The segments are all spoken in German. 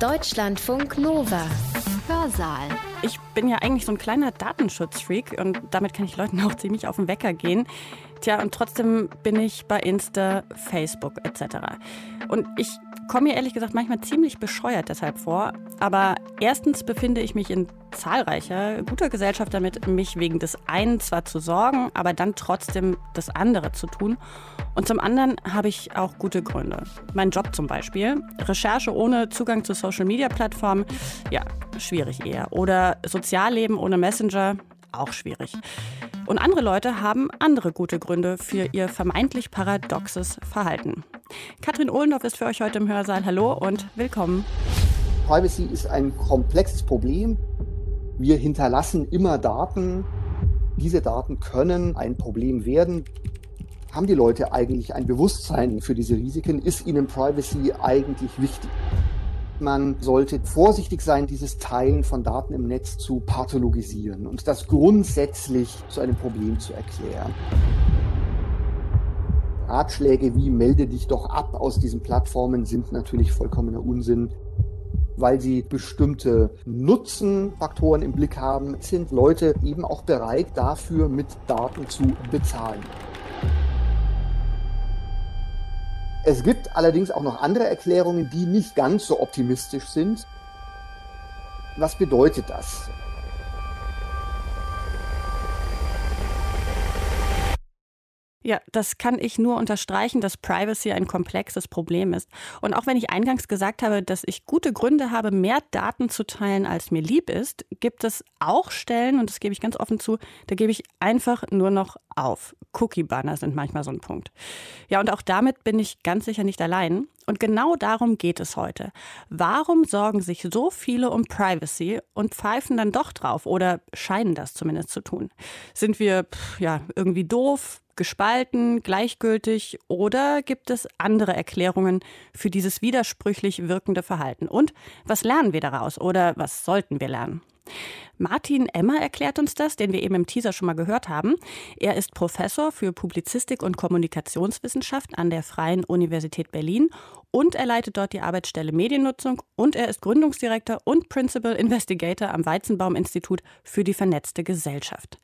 Deutschlandfunk Nova. Hörsaal. Ich bin ja eigentlich so ein kleiner Datenschutzfreak und damit kann ich Leuten auch ziemlich auf den Wecker gehen. Tja, und trotzdem bin ich bei Insta, Facebook etc. Und ich komme mir ehrlich gesagt manchmal ziemlich bescheuert deshalb vor. Aber erstens befinde ich mich in zahlreicher guter Gesellschaft damit, mich wegen des einen zwar zu sorgen, aber dann trotzdem das andere zu tun. Und zum anderen habe ich auch gute Gründe. Mein Job zum Beispiel. Recherche ohne Zugang zu Social-Media-Plattformen, ja, schwierig eher. Oder Sozialleben ohne Messenger, auch schwierig. Und andere Leute haben andere gute Gründe für ihr vermeintlich paradoxes Verhalten. Katrin Ohlendorf ist für euch heute im Hörsaal. Hallo und willkommen. Privacy ist ein komplexes Problem. Wir hinterlassen immer Daten. Diese Daten können ein Problem werden. Haben die Leute eigentlich ein Bewusstsein für diese Risiken? Ist ihnen Privacy eigentlich wichtig? Man sollte vorsichtig sein, dieses Teilen von Daten im Netz zu pathologisieren und das grundsätzlich zu einem Problem zu erklären. Ratschläge wie melde dich doch ab aus diesen Plattformen sind natürlich vollkommener Unsinn. Weil sie bestimmte Nutzenfaktoren im Blick haben, sind Leute eben auch bereit, dafür mit Daten zu bezahlen. Es gibt allerdings auch noch andere Erklärungen, die nicht ganz so optimistisch sind. Was bedeutet das? Ja, das kann ich nur unterstreichen, dass Privacy ein komplexes Problem ist. Und auch wenn ich eingangs gesagt habe, dass ich gute Gründe habe, mehr Daten zu teilen, als mir lieb ist, gibt es auch Stellen, und das gebe ich ganz offen zu, da gebe ich einfach nur noch auf. Cookie-Banner sind manchmal so ein Punkt. Ja, und auch damit bin ich ganz sicher nicht allein. Und genau darum geht es heute. Warum sorgen sich so viele um Privacy und pfeifen dann doch drauf oder scheinen das zumindest zu tun? Sind wir ja irgendwie doof, gespalten, gleichgültig oder gibt es andere Erklärungen für dieses widersprüchlich wirkende Verhalten? Und was lernen wir daraus oder was sollten wir lernen? Martin Emmer erklärt uns das, den wir eben im Teaser schon mal gehört haben. Er ist Professor für Publizistik und Kommunikationswissenschaft an der Freien Universität Berlin und er leitet dort die Arbeitsstelle Mediennutzung und er ist Gründungsdirektor und Principal Investigator am Weizenbaum Institut für die vernetzte Gesellschaft.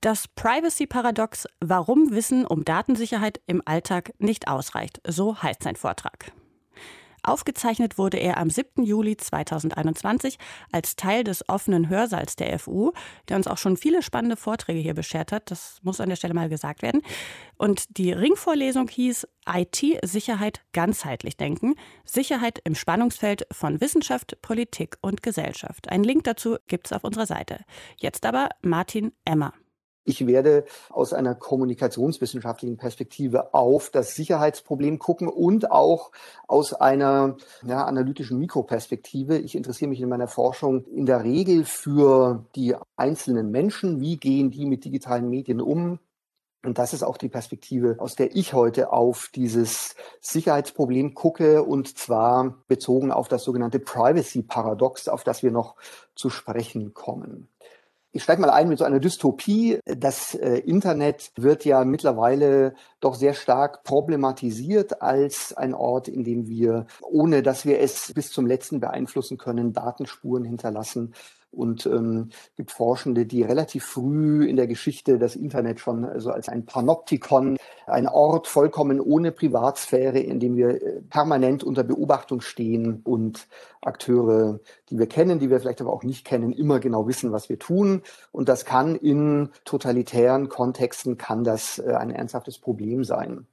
Das Privacy-Paradox, warum Wissen um Datensicherheit im Alltag nicht ausreicht. So heißt sein Vortrag. Aufgezeichnet wurde er am 7. Juli 2021 als Teil des offenen Hörsaals der FU, der uns auch schon viele spannende Vorträge hier beschert hat. Das muss an der Stelle mal gesagt werden. Und die Ringvorlesung hieß IT-Sicherheit ganzheitlich denken. Sicherheit im Spannungsfeld von Wissenschaft, Politik und Gesellschaft. Einen Link dazu gibt es auf unserer Seite. Jetzt aber Martin Emmer. Ich werde aus einer kommunikationswissenschaftlichen Perspektive auf das Sicherheitsproblem gucken und auch aus einer ja, analytischen Mikroperspektive. Ich interessiere mich in meiner Forschung in der Regel für die einzelnen Menschen. Wie gehen die mit digitalen Medien um? Und das ist auch die Perspektive, aus der ich heute auf dieses Sicherheitsproblem gucke, und zwar bezogen auf das sogenannte Privacy-Paradox, auf das wir noch zu sprechen kommen. Ich steige mal ein mit so einer Dystopie. Das äh, Internet wird ja mittlerweile doch sehr stark problematisiert als ein Ort, in dem wir, ohne dass wir es bis zum letzten beeinflussen können, Datenspuren hinterlassen und ähm, gibt Forschende, die relativ früh in der Geschichte das Internet schon also als ein Panoptikon, ein Ort vollkommen ohne Privatsphäre, in dem wir äh, permanent unter Beobachtung stehen und Akteure, die wir kennen, die wir vielleicht aber auch nicht kennen, immer genau wissen, was wir tun. Und das kann in totalitären Kontexten, kann das äh, ein ernsthaftes Problem sein.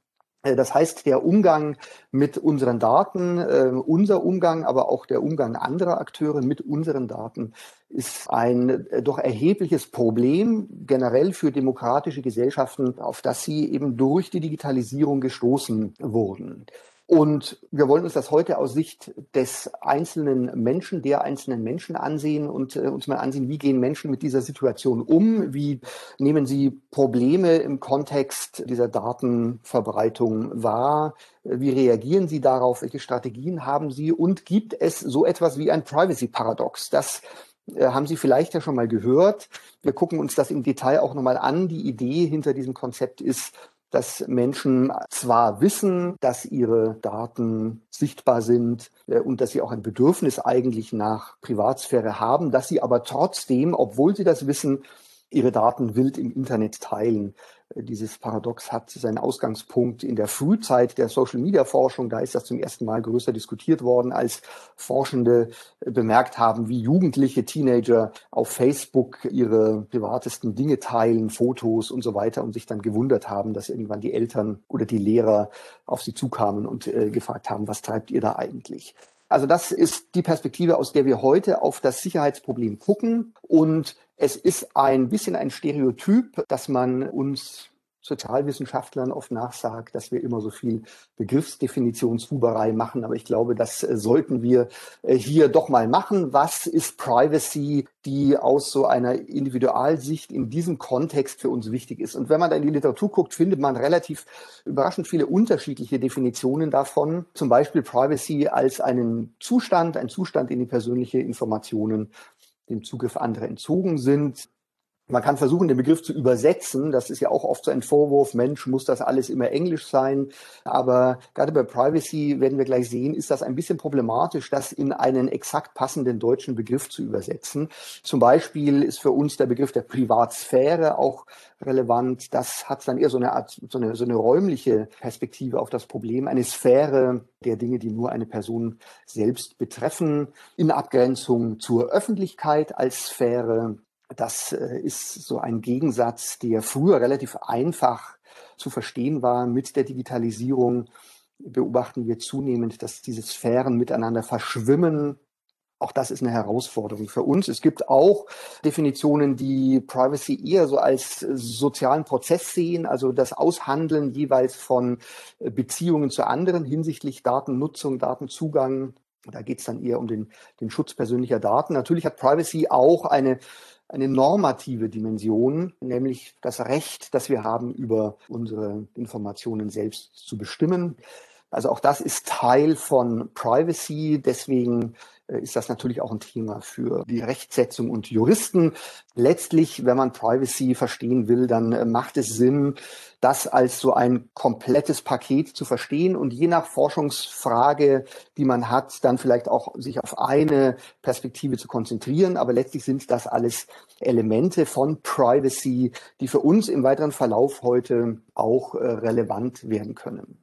Äh, das heißt, der Umgang mit unseren Daten, äh, unser Umgang, aber auch der Umgang anderer Akteure mit unseren Daten ist ein äh, doch erhebliches Problem generell für demokratische Gesellschaften, auf das sie eben durch die Digitalisierung gestoßen wurden. Und wir wollen uns das heute aus Sicht des einzelnen Menschen, der einzelnen Menschen ansehen und äh, uns mal ansehen, wie gehen Menschen mit dieser Situation um? Wie nehmen sie Probleme im Kontext dieser Datenverbreitung wahr? Wie reagieren sie darauf? Welche Strategien haben sie? Und gibt es so etwas wie ein Privacy-Paradox? Das äh, haben Sie vielleicht ja schon mal gehört. Wir gucken uns das im Detail auch nochmal an. Die Idee hinter diesem Konzept ist, dass Menschen zwar wissen, dass ihre Daten sichtbar sind äh, und dass sie auch ein Bedürfnis eigentlich nach Privatsphäre haben, dass sie aber trotzdem, obwohl sie das wissen, ihre Daten wild im Internet teilen. Äh, dieses Paradox hat seinen Ausgangspunkt in der Frühzeit der Social-Media-Forschung. Da ist das zum ersten Mal größer diskutiert worden, als Forschende äh, bemerkt haben, wie jugendliche Teenager auf Facebook ihre privatesten Dinge teilen, Fotos und so weiter und sich dann gewundert haben, dass irgendwann die Eltern oder die Lehrer auf sie zukamen und äh, gefragt haben, was treibt ihr da eigentlich? Also das ist die Perspektive, aus der wir heute auf das Sicherheitsproblem gucken. Und es ist ein bisschen ein Stereotyp, dass man uns Sozialwissenschaftlern oft nachsagt, dass wir immer so viel Begriffsdefinitionshuberei machen. Aber ich glaube, das äh, sollten wir äh, hier doch mal machen. Was ist Privacy, die aus so einer Individualsicht in diesem Kontext für uns wichtig ist? Und wenn man da in die Literatur guckt, findet man relativ überraschend viele unterschiedliche Definitionen davon. Zum Beispiel Privacy als einen Zustand, ein Zustand, in die persönliche Informationen dem Zugriff anderer entzogen sind. Man kann versuchen, den Begriff zu übersetzen. Das ist ja auch oft so ein Vorwurf, Mensch, muss das alles immer Englisch sein. Aber gerade bei Privacy werden wir gleich sehen, ist das ein bisschen problematisch, das in einen exakt passenden deutschen Begriff zu übersetzen. Zum Beispiel ist für uns der Begriff der Privatsphäre auch relevant. Das hat dann eher so eine Art, so eine, so eine räumliche Perspektive auf das Problem. Eine Sphäre der Dinge, die nur eine Person selbst betreffen, in Abgrenzung zur Öffentlichkeit als Sphäre das äh, ist so ein Gegensatz, der früher relativ einfach zu verstehen war. Mit der Digitalisierung beobachten wir zunehmend, dass diese Sphären miteinander verschwimmen. Auch das ist eine Herausforderung für uns. Es gibt auch Definitionen, die Privacy eher so als sozialen Prozess sehen, also das Aushandeln jeweils von Beziehungen zu anderen hinsichtlich Datennutzung, Datenzugang. Da geht es dann eher um den, den Schutz persönlicher Daten. Natürlich hat Privacy auch eine eine normative Dimension, nämlich das Recht, das wir haben, über unsere Informationen selbst zu bestimmen. Also auch das ist Teil von Privacy. Deswegen äh, ist das natürlich auch ein Thema für die Rechtsetzung und Juristen. Letztlich, wenn man Privacy verstehen will, dann äh, macht es Sinn, das als so ein komplettes Paket zu verstehen und je nach Forschungsfrage, die man hat, dann vielleicht auch sich auf eine Perspektive zu konzentrieren. Aber letztlich sind das alles Elemente von Privacy, die für uns im weiteren Verlauf heute auch äh, relevant werden können.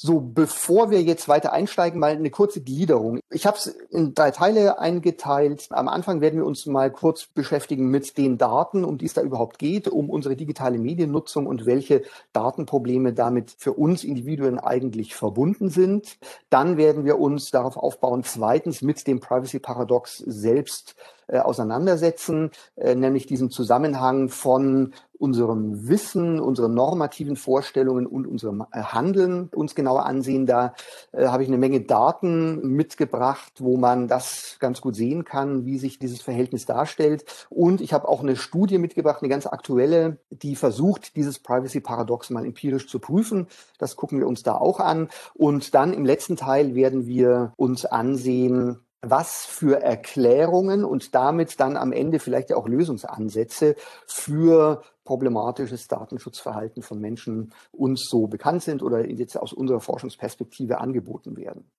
So, bevor wir jetzt weiter einsteigen, mal eine kurze Gliederung. Ich habe es in drei Teile eingeteilt. Am Anfang werden wir uns mal kurz beschäftigen mit den Daten, um die es da überhaupt geht, um unsere digitale Mediennutzung und welche Datenprobleme damit für uns Individuen eigentlich verbunden sind. Dann werden wir uns darauf aufbauen, zweitens mit dem Privacy Paradox selbst äh, auseinandersetzen, äh, nämlich diesen Zusammenhang von unserem Wissen, unseren normativen Vorstellungen und unserem äh, Handeln uns genauer ansehen. Da habe ich eine Menge Daten mitgebracht, wo man das ganz gut sehen kann, wie sich dieses Verhältnis darstellt. Und ich habe auch eine Studie mitgebracht, eine ganz aktuelle, die versucht, dieses Privacy-Paradox mal empirisch zu prüfen. Das gucken wir uns da auch an. Und dann im letzten Teil werden wir uns ansehen, was für Erklärungen und damit dann am Ende vielleicht auch Lösungsansätze für problematisches Datenschutzverhalten von Menschen uns so bekannt sind oder jetzt aus unserer Forschungsperspektive angeboten werden.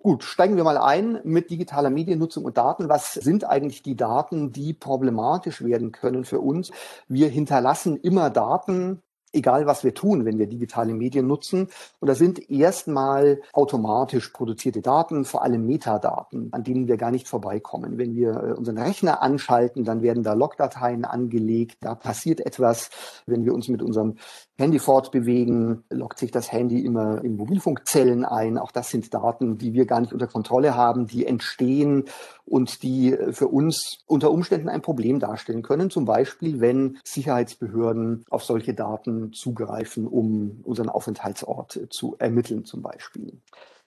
Gut, steigen wir mal ein mit digitaler Mediennutzung und Daten. Was sind eigentlich die Daten, die problematisch werden können für uns? Wir hinterlassen immer Daten egal was wir tun, wenn wir digitale Medien nutzen. Und das sind erstmal automatisch produzierte Daten, vor allem Metadaten, an denen wir gar nicht vorbeikommen. Wenn wir äh, unseren Rechner anschalten, dann werden da Logdateien angelegt, da passiert etwas. Wenn wir uns mit unserem Handy fortbewegen, loggt sich das Handy immer in Mobilfunkzellen ein. Auch das sind Daten, die wir gar nicht unter Kontrolle haben, die entstehen und die äh, für uns unter Umständen ein Problem darstellen können. Zum Beispiel, wenn Sicherheitsbehörden auf solche Daten zugreifen, um unseren Aufenthaltsort zu ermitteln zum Beispiel.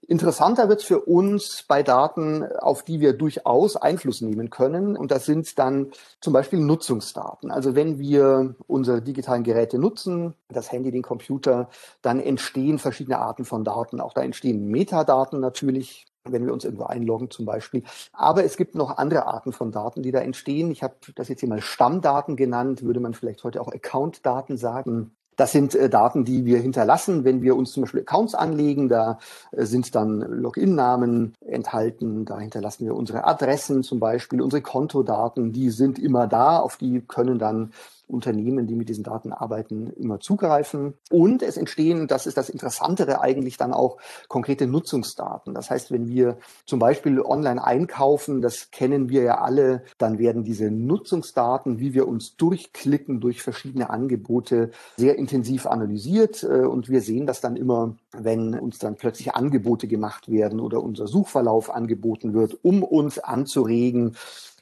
Interessanter wird für uns bei Daten, auf die wir durchaus Einfluss nehmen können. Und das sind dann zum Beispiel Nutzungsdaten. Also wenn wir unsere digitalen Geräte nutzen, das Handy, den Computer, dann entstehen verschiedene Arten von Daten. Auch da entstehen Metadaten natürlich wenn wir uns irgendwo einloggen zum Beispiel. Aber es gibt noch andere Arten von Daten, die da entstehen. Ich habe das jetzt hier mal Stammdaten genannt, würde man vielleicht heute auch Accountdaten sagen. Das sind äh, Daten, die wir hinterlassen, wenn wir uns zum Beispiel Accounts anlegen. Da äh, sind dann Login-Namen enthalten. Da hinterlassen wir unsere Adressen zum Beispiel, unsere Kontodaten. Die sind immer da. Auf die können dann Unternehmen, die mit diesen Daten arbeiten, immer zugreifen. Und es entstehen, das ist das Interessantere eigentlich dann auch konkrete Nutzungsdaten. Das heißt, wenn wir zum Beispiel online einkaufen, das kennen wir ja alle, dann werden diese Nutzungsdaten, wie wir uns durchklicken durch verschiedene Angebote, sehr intensiv analysiert. Äh, und wir sehen das dann immer, wenn uns dann plötzlich Angebote gemacht werden oder unser Suchverlauf angeboten wird, um uns anzuregen,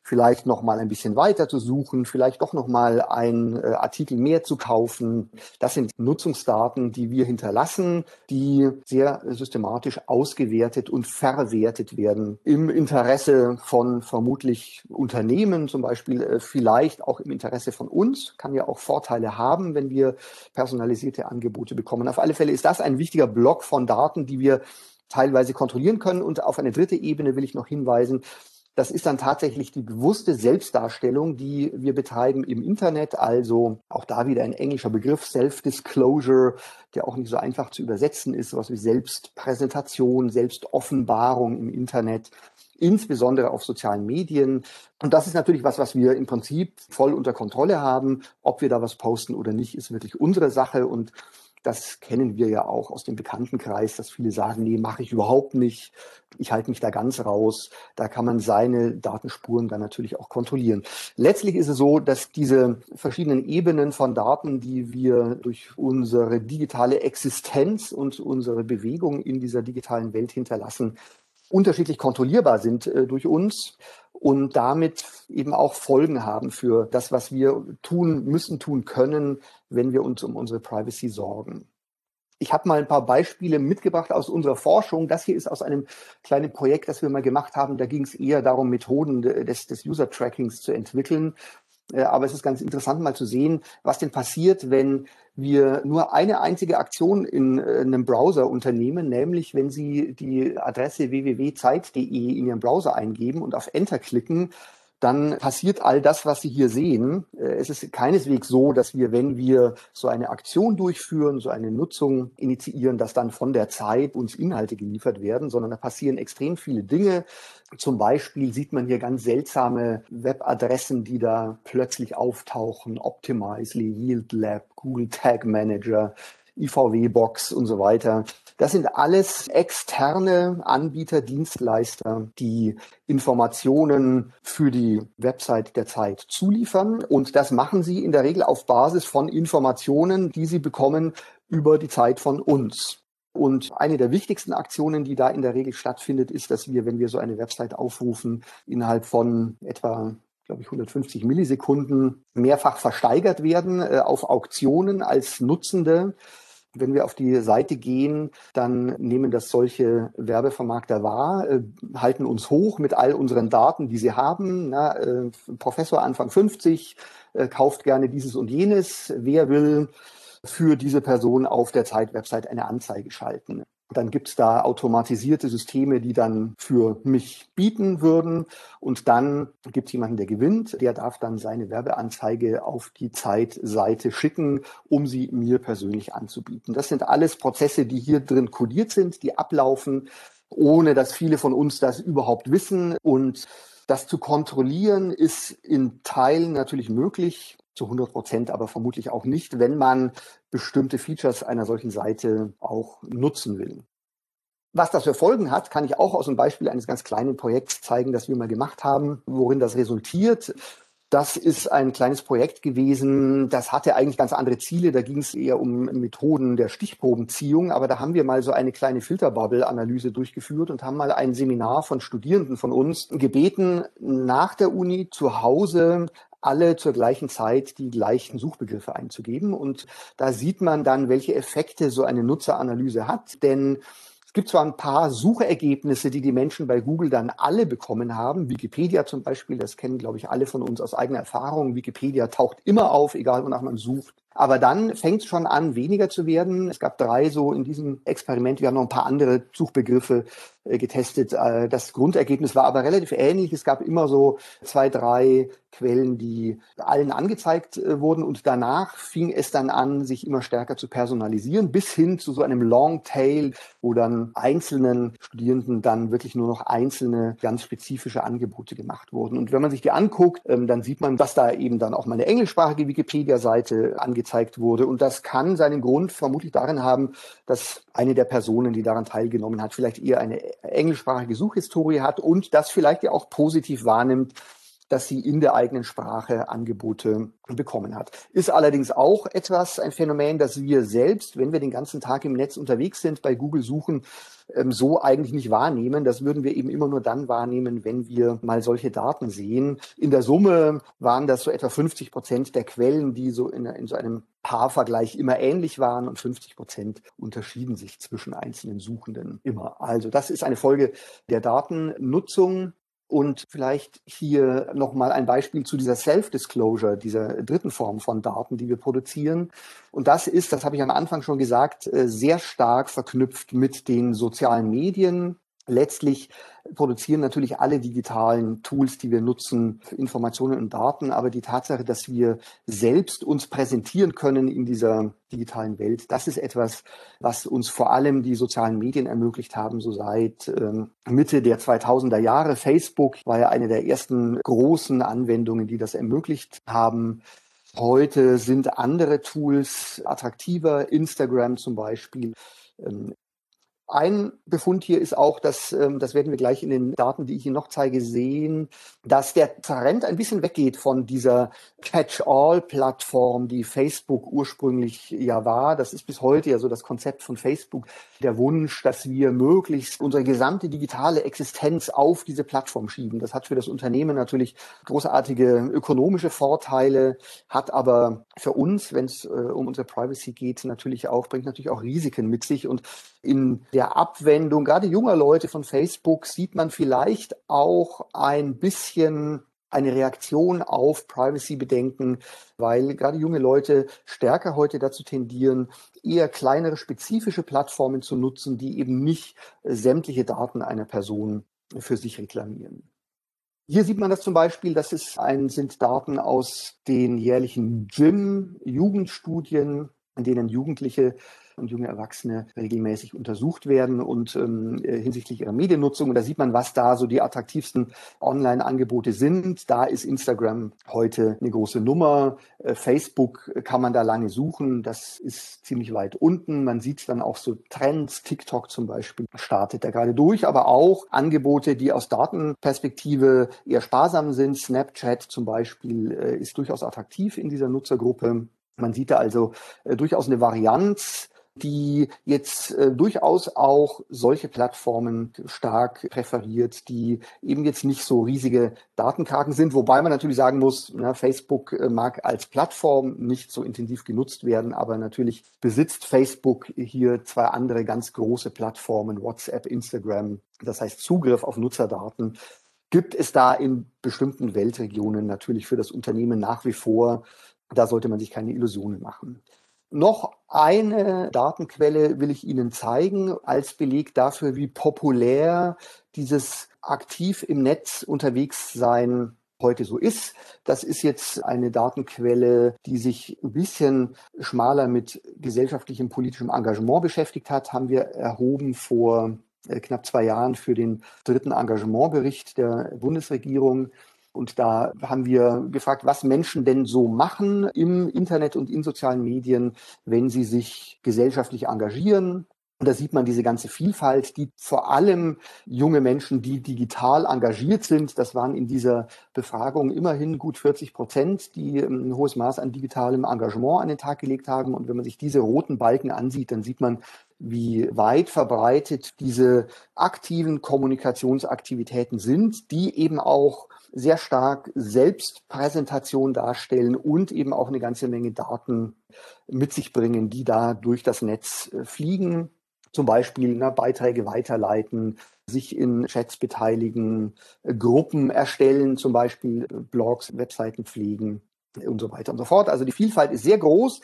vielleicht noch mal ein bisschen weiter zu suchen, vielleicht doch noch mal ein äh, Artikel mehr zu kaufen. Das sind Nutzungsdaten, die wir hinterlassen, die sehr systematisch ausgewertet und verwertet werden im Interesse von vermutlich Unternehmen, zum Beispiel äh, vielleicht auch im Interesse von uns, kann ja auch Vorteile haben, wenn wir personalisierte Angebote bekommen. Auf alle Fälle ist das ein wichtiger Block von Daten, die wir teilweise kontrollieren können. Und auf eine dritte Ebene will ich noch hinweisen, das ist dann tatsächlich die bewusste Selbstdarstellung, die wir betreiben im Internet. Also auch da wieder ein englischer Begriff, Self-Disclosure, der auch nicht so einfach zu übersetzen ist, was wie Selbstpräsentation, Selbstoffenbarung im Internet insbesondere auf sozialen Medien. Und das ist natürlich was, was wir im Prinzip voll unter Kontrolle haben. Ob wir da was posten oder nicht, ist wirklich unsere Sache. Und das kennen wir ja auch aus dem Bekanntenkreis, dass viele sagen, nee, mache ich überhaupt nicht. Ich halte mich da ganz raus. Da kann man seine Datenspuren dann natürlich auch kontrollieren. Letztlich ist es so, dass diese verschiedenen Ebenen von Daten, die wir durch unsere digitale Existenz und unsere Bewegung in dieser digitalen Welt hinterlassen, unterschiedlich kontrollierbar sind äh, durch uns und damit eben auch Folgen haben für das, was wir tun müssen, tun können, wenn wir uns um unsere Privacy sorgen. Ich habe mal ein paar Beispiele mitgebracht aus unserer Forschung. Das hier ist aus einem kleinen Projekt, das wir mal gemacht haben. Da ging es eher darum, Methoden des, des User-Trackings zu entwickeln. Äh, aber es ist ganz interessant mal zu sehen, was denn passiert, wenn wir nur eine einzige Aktion in äh, einem Browser unternehmen, nämlich wenn Sie die Adresse www.zeit.de in Ihren Browser eingeben und auf Enter klicken, dann passiert all das, was Sie hier sehen. Äh, es ist keineswegs so, dass wir, wenn wir so eine Aktion durchführen, so eine Nutzung initiieren, dass dann von der Zeit uns Inhalte geliefert werden, sondern da passieren extrem viele Dinge. Zum Beispiel sieht man hier ganz seltsame Webadressen, die da plötzlich auftauchen. Optimizely, Yield Lab, Google Tag Manager, IVW-Box und so weiter. Das sind alles externe Anbieter, Dienstleister, die Informationen für die Website der Zeit zuliefern. Und das machen sie in der Regel auf Basis von Informationen, die sie bekommen über die Zeit von uns. Und eine der wichtigsten Aktionen, die da in der Regel stattfindet, ist, dass wir, wenn wir so eine Website aufrufen, innerhalb von etwa glaube ich, 150 Millisekunden mehrfach versteigert werden äh, auf Auktionen als Nutzende. Wenn wir auf die Seite gehen, dann nehmen das solche Werbevermarkter wahr, äh, halten uns hoch mit all unseren Daten, die sie haben. Na, äh, Professor Anfang 50 äh, kauft gerne dieses und jenes. Wer will für diese Person auf der Zeit-Website eine Anzeige schalten? Dann gibt's da automatisierte Systeme, die dann für mich bieten würden. Und dann gibt's jemanden, der gewinnt. Der darf dann seine Werbeanzeige auf die Zeitseite schicken, um sie mir persönlich anzubieten. Das sind alles Prozesse, die hier drin kodiert sind, die ablaufen, ohne dass viele von uns das überhaupt wissen. Und das zu kontrollieren ist in Teilen natürlich möglich zu 100 Prozent, aber vermutlich auch nicht, wenn man bestimmte Features einer solchen Seite auch nutzen will. Was das für Folgen hat, kann ich auch aus einem Beispiel eines ganz kleinen Projekts zeigen, das wir mal gemacht haben, worin das resultiert. Das ist ein kleines Projekt gewesen, das hatte eigentlich ganz andere Ziele. Da ging es eher um Methoden der Stichprobenziehung, aber da haben wir mal so eine kleine Filterbubble-Analyse durchgeführt und haben mal ein Seminar von Studierenden von uns gebeten, nach der Uni zu Hause alle zur gleichen Zeit die gleichen Suchbegriffe einzugeben. Und da sieht man dann, welche Effekte so eine Nutzeranalyse hat. Denn es gibt zwar ein paar Suchergebnisse, die die Menschen bei Google dann alle bekommen haben. Wikipedia zum Beispiel, das kennen, glaube ich, alle von uns aus eigener Erfahrung. Wikipedia taucht immer auf, egal wonach man sucht. Aber dann fängt es schon an, weniger zu werden. Es gab drei so in diesem Experiment. Wir haben noch ein paar andere Suchbegriffe äh, getestet. Äh, das Grundergebnis war aber relativ ähnlich. Es gab immer so zwei, drei Quellen, die allen angezeigt äh, wurden und danach fing es dann an, sich immer stärker zu personalisieren, bis hin zu so einem Long Tail, wo dann einzelnen Studierenden dann wirklich nur noch einzelne ganz spezifische Angebote gemacht wurden. Und wenn man sich die anguckt, ähm, dann sieht man, dass da eben dann auch mal eine englischsprachige Wikipedia-Seite angezeigt wurde. Und das kann seinen Grund vermutlich darin haben, dass eine der Personen, die daran teilgenommen hat, vielleicht eher eine englischsprachige Suchhistorie hat und das vielleicht ja auch positiv wahrnimmt, dass sie in der eigenen Sprache Angebote bekommen hat. Ist allerdings auch etwas, ein Phänomen, dass wir selbst, wenn wir den ganzen Tag im Netz unterwegs sind, bei Google suchen, ähm, so eigentlich nicht wahrnehmen. Das würden wir eben immer nur dann wahrnehmen, wenn wir mal solche Daten sehen. In der Summe waren das so etwa 50 Prozent der Quellen, die so in, in so einem Paarvergleich immer ähnlich waren und 50 Prozent unterschieden sich zwischen einzelnen Suchenden immer. Also das ist eine Folge der Datennutzung. Und vielleicht hier nochmal ein Beispiel zu dieser Self-Disclosure, dieser dritten Form von Daten, die wir produzieren. Und das ist, das habe ich am Anfang schon gesagt, äh, sehr stark verknüpft mit den sozialen Medien, letztlich produzieren natürlich alle digitalen Tools, die wir nutzen, Informationen und Daten. Aber die Tatsache, dass wir selbst uns präsentieren können in dieser digitalen Welt, das ist etwas, was uns vor allem die sozialen Medien ermöglicht haben, so seit ähm, Mitte der 2000er Jahre. Facebook war ja eine der ersten großen Anwendungen, die das ermöglicht haben. Heute sind andere Tools attraktiver, Instagram zum Beispiel. Ein Befund hier ist auch, dass, ähm, das werden wir gleich in den Daten, die ich Ihnen noch zeige, sehen, dass der Trend ein bisschen weggeht von dieser Catch-all-Plattform, die Facebook ursprünglich ja war. Das ist bis heute ja so das Konzept von Facebook, der Wunsch, dass wir möglichst unsere gesamte digitale Existenz auf diese Plattform schieben. Das hat für das Unternehmen natürlich großartige ökonomische Vorteile, hat aber für uns, wenn es äh, um unsere Privacy geht, natürlich auch, bringt natürlich auch Risiken mit sich und in der Abwendung, gerade junger Leute von Facebook, sieht man vielleicht auch ein bisschen eine Reaktion auf Privacy-Bedenken, weil gerade junge Leute stärker heute dazu tendieren, eher kleinere spezifische Plattformen zu nutzen, die eben nicht sämtliche Daten einer Person für sich reklamieren. Hier sieht man das zum Beispiel, das ist ein, sind Daten aus den jährlichen Gym-Jugendstudien, in denen Jugendliche und junge Erwachsene regelmäßig untersucht werden und ähm, äh, hinsichtlich ihrer Mediennutzung. Und da sieht man, was da so die attraktivsten Online-Angebote sind. Da ist Instagram heute eine große Nummer. Äh, Facebook kann man da lange suchen. Das ist ziemlich weit unten. Man sieht dann auch so Trends. TikTok zum Beispiel startet da gerade durch, aber auch Angebote, die aus Datenperspektive eher sparsam sind. Snapchat zum Beispiel äh, ist durchaus attraktiv in dieser Nutzergruppe. Man sieht da also äh, durchaus eine Varianz die jetzt äh, durchaus auch solche Plattformen stark präferiert, die eben jetzt nicht so riesige Datenkarten sind, wobei man natürlich sagen muss, na, Facebook äh, mag als Plattform nicht so intensiv genutzt werden, aber natürlich besitzt Facebook hier zwei andere ganz große Plattformen, WhatsApp, Instagram, das heißt Zugriff auf Nutzerdaten gibt es da in bestimmten Weltregionen natürlich für das Unternehmen nach wie vor. Da sollte man sich keine Illusionen machen. Noch eine Datenquelle will ich Ihnen zeigen als Beleg dafür, wie populär dieses aktiv im Netz unterwegs sein heute so ist. Das ist jetzt eine Datenquelle, die sich ein bisschen schmaler mit gesellschaftlichem politischem Engagement beschäftigt hat, haben wir erhoben vor äh, knapp zwei Jahren für den dritten Engagementbericht der Bundesregierung. Und da haben wir gefragt, was Menschen denn so machen im Internet und in sozialen Medien, wenn sie sich gesellschaftlich engagieren. Und da sieht man diese ganze Vielfalt, die vor allem junge Menschen, die digital engagiert sind, das waren in dieser Befragung immerhin gut 40 Prozent, die ein hohes Maß an digitalem Engagement an den Tag gelegt haben. Und wenn man sich diese roten Balken ansieht, dann sieht man, wie weit verbreitet diese aktiven Kommunikationsaktivitäten sind, die eben auch sehr stark Selbstpräsentation darstellen und eben auch eine ganze Menge Daten mit sich bringen, die da durch das Netz äh, fliegen. Zum Beispiel na, Beiträge weiterleiten, sich in Chats beteiligen, äh, Gruppen erstellen, zum Beispiel äh, Blogs, Webseiten pflegen und so weiter und so fort. Also die Vielfalt ist sehr groß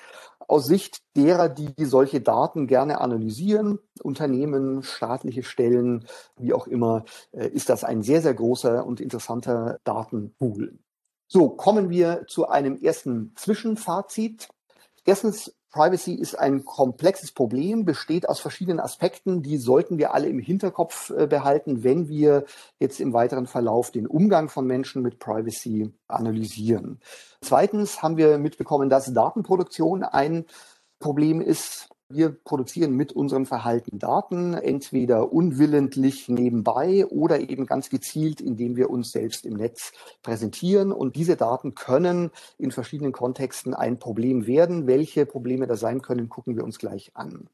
aus Sicht derer, die solche Daten gerne analysieren, Unternehmen, staatliche Stellen, wie auch immer, äh, ist das ein sehr, sehr großer und interessanter Datenpool. So, kommen wir zu einem ersten Zwischenfazit. Erstens, Privacy ist ein komplexes Problem, besteht aus verschiedenen Aspekten, die sollten wir alle im Hinterkopf äh, behalten, wenn wir jetzt im weiteren Verlauf den Umgang von Menschen mit Privacy analysieren. Zweitens haben wir mitbekommen, dass Datenproduktion ein Problem ist, wir produzieren mit unserem Verhalten Daten, entweder unwillentlich nebenbei oder eben ganz gezielt, indem wir uns selbst im Netz präsentieren. Und diese Daten können in verschiedenen Kontexten ein Problem werden. Welche Probleme da sein können, gucken wir uns gleich an.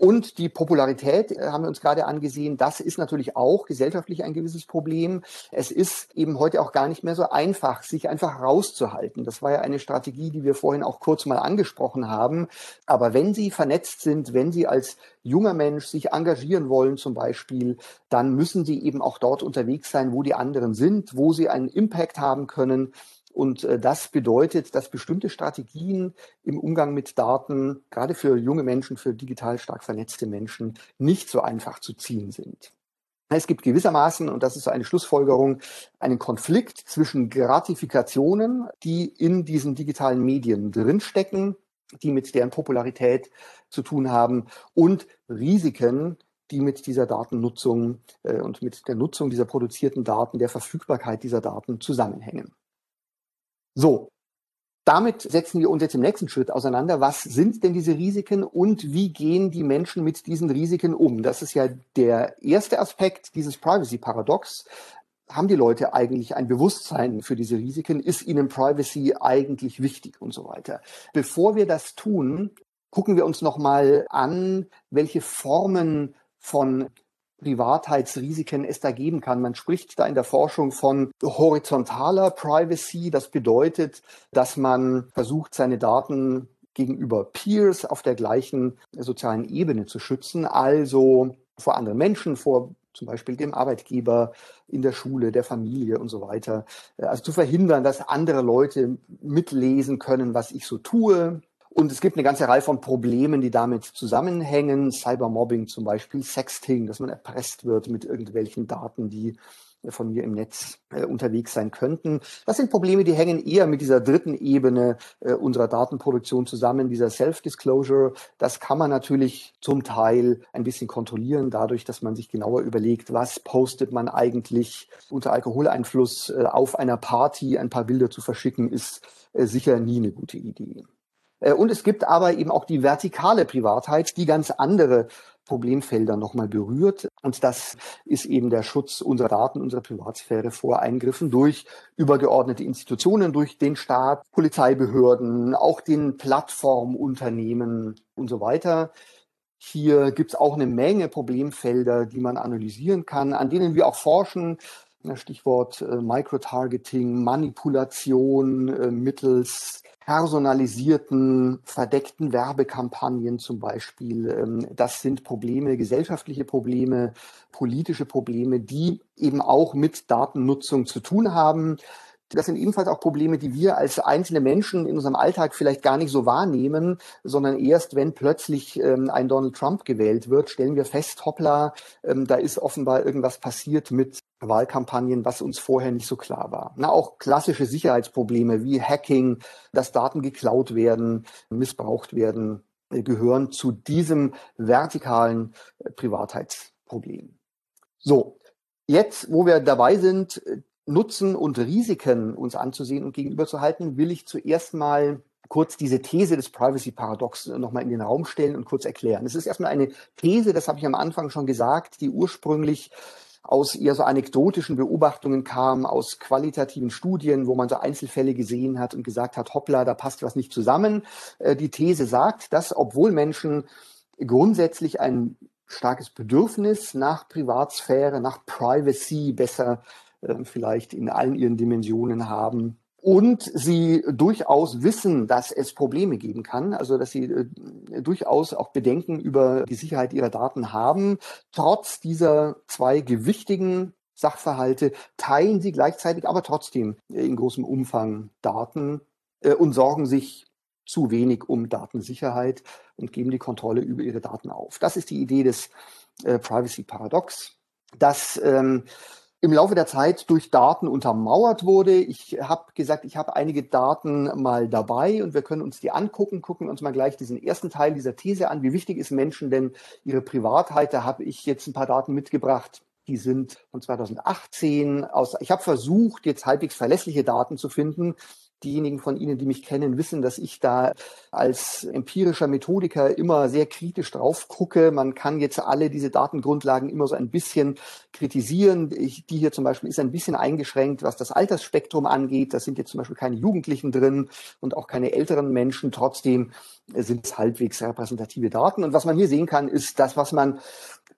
Und die Popularität äh, haben wir uns gerade angesehen. Das ist natürlich auch gesellschaftlich ein gewisses Problem. Es ist eben heute auch gar nicht mehr so einfach, sich einfach rauszuhalten. Das war ja eine Strategie, die wir vorhin auch kurz mal angesprochen haben. Aber wenn Sie vernetzt sind, wenn Sie als junger Mensch sich engagieren wollen zum Beispiel, dann müssen Sie eben auch dort unterwegs sein, wo die anderen sind, wo Sie einen Impact haben können. Und äh, das bedeutet, dass bestimmte Strategien im Umgang mit Daten, gerade für junge Menschen, für digital stark vernetzte Menschen, nicht so einfach zu ziehen sind. Es gibt gewissermaßen, und das ist eine Schlussfolgerung, einen Konflikt zwischen Gratifikationen, die in diesen digitalen Medien drinstecken, die mit deren Popularität zu tun haben, und Risiken, die mit dieser Datennutzung äh, und mit der Nutzung dieser produzierten Daten, der Verfügbarkeit dieser Daten zusammenhängen. So, damit setzen wir uns jetzt im nächsten Schritt auseinander. Was sind denn diese Risiken und wie gehen die Menschen mit diesen Risiken um? Das ist ja der erste Aspekt dieses Privacy-Paradox. Haben die Leute eigentlich ein Bewusstsein für diese Risiken? Ist ihnen Privacy eigentlich wichtig und so weiter? Bevor wir das tun, gucken wir uns nochmal an, welche Formen von Privatheitsrisiken es da geben kann. Man spricht da in der Forschung von horizontaler Privacy. Das bedeutet, dass man versucht, seine Daten gegenüber Peers auf der gleichen sozialen Ebene zu schützen, also vor anderen Menschen, vor zum Beispiel dem Arbeitgeber, in der Schule, der Familie und so weiter. Also zu verhindern, dass andere Leute mitlesen können, was ich so tue, und es gibt eine ganze Reihe von Problemen, die damit zusammenhängen. Cybermobbing zum Beispiel, Sexting, dass man erpresst wird mit irgendwelchen Daten, die von mir im Netz äh, unterwegs sein könnten. Das sind Probleme, die hängen eher mit dieser dritten Ebene äh, unserer Datenproduktion zusammen, dieser Self-Disclosure. Das kann man natürlich zum Teil ein bisschen kontrollieren, dadurch, dass man sich genauer überlegt, was postet man eigentlich unter Alkoholeinfluss äh, auf einer Party. Ein paar Bilder zu verschicken, ist äh, sicher nie eine gute Idee. Äh, und es gibt aber eben auch die vertikale Privatheit, die ganz andere Problemfelder nochmal berührt. Und das ist eben der Schutz unserer Daten, unserer Privatsphäre vor Eingriffen durch übergeordnete Institutionen, durch den Staat, Polizeibehörden, auch den Plattformunternehmen und so weiter. Hier gibt es auch eine Menge Problemfelder, die man analysieren kann, an denen wir auch forschen. Stichwort äh, Microtargeting, Manipulation äh, mittels personalisierten, verdeckten Werbekampagnen zum Beispiel. Ähm, das sind Probleme, gesellschaftliche Probleme, politische Probleme, die eben auch mit Datennutzung zu tun haben. Das sind ebenfalls auch Probleme, die wir als einzelne Menschen in unserem Alltag vielleicht gar nicht so wahrnehmen, sondern erst, wenn plötzlich ähm, ein Donald Trump gewählt wird, stellen wir fest, hoppla, ähm, da ist offenbar irgendwas passiert mit Wahlkampagnen, was uns vorher nicht so klar war. Na, auch klassische Sicherheitsprobleme wie Hacking, dass Daten geklaut werden, missbraucht werden, äh, gehören zu diesem vertikalen äh, Privatheitsproblem. So, jetzt, wo wir dabei sind, äh, Nutzen und Risiken uns anzusehen und gegenüberzuhalten, will ich zuerst mal kurz diese These des Privacy-Paradox nochmal in den Raum stellen und kurz erklären. Es ist erstmal eine These, das habe ich am Anfang schon gesagt, die ursprünglich aus eher so anekdotischen Beobachtungen kam, aus qualitativen Studien, wo man so Einzelfälle gesehen hat und gesagt hat, hoppla, da passt was nicht zusammen. Äh, die These sagt, dass obwohl Menschen grundsätzlich ein starkes Bedürfnis nach Privatsphäre, nach Privacy besser äh, vielleicht in allen ihren Dimensionen haben, und sie durchaus wissen, dass es Probleme geben kann, also dass sie äh, durchaus auch Bedenken über die Sicherheit ihrer Daten haben. Trotz dieser zwei gewichtigen Sachverhalte teilen sie gleichzeitig aber trotzdem in großem Umfang Daten äh, und sorgen sich zu wenig um Datensicherheit und geben die Kontrolle über ihre Daten auf. Das ist die Idee des äh, Privacy Paradox, dass ähm, im Laufe der Zeit durch Daten untermauert wurde. Ich habe gesagt, ich habe einige Daten mal dabei und wir können uns die angucken, gucken uns mal gleich diesen ersten Teil dieser These an. Wie wichtig ist Menschen denn ihre Privatheit? Da habe ich jetzt ein paar Daten mitgebracht. Die sind von 2018 aus. Ich habe versucht, jetzt halbwegs verlässliche Daten zu finden. Diejenigen von Ihnen, die mich kennen, wissen, dass ich da als empirischer Methodiker immer sehr kritisch drauf gucke. Man kann jetzt alle diese Datengrundlagen immer so ein bisschen kritisieren. Ich, die hier zum Beispiel ist ein bisschen eingeschränkt, was das Altersspektrum angeht. Da sind jetzt zum Beispiel keine Jugendlichen drin und auch keine älteren Menschen. Trotzdem sind es halbwegs repräsentative Daten. Und was man hier sehen kann, ist das, was man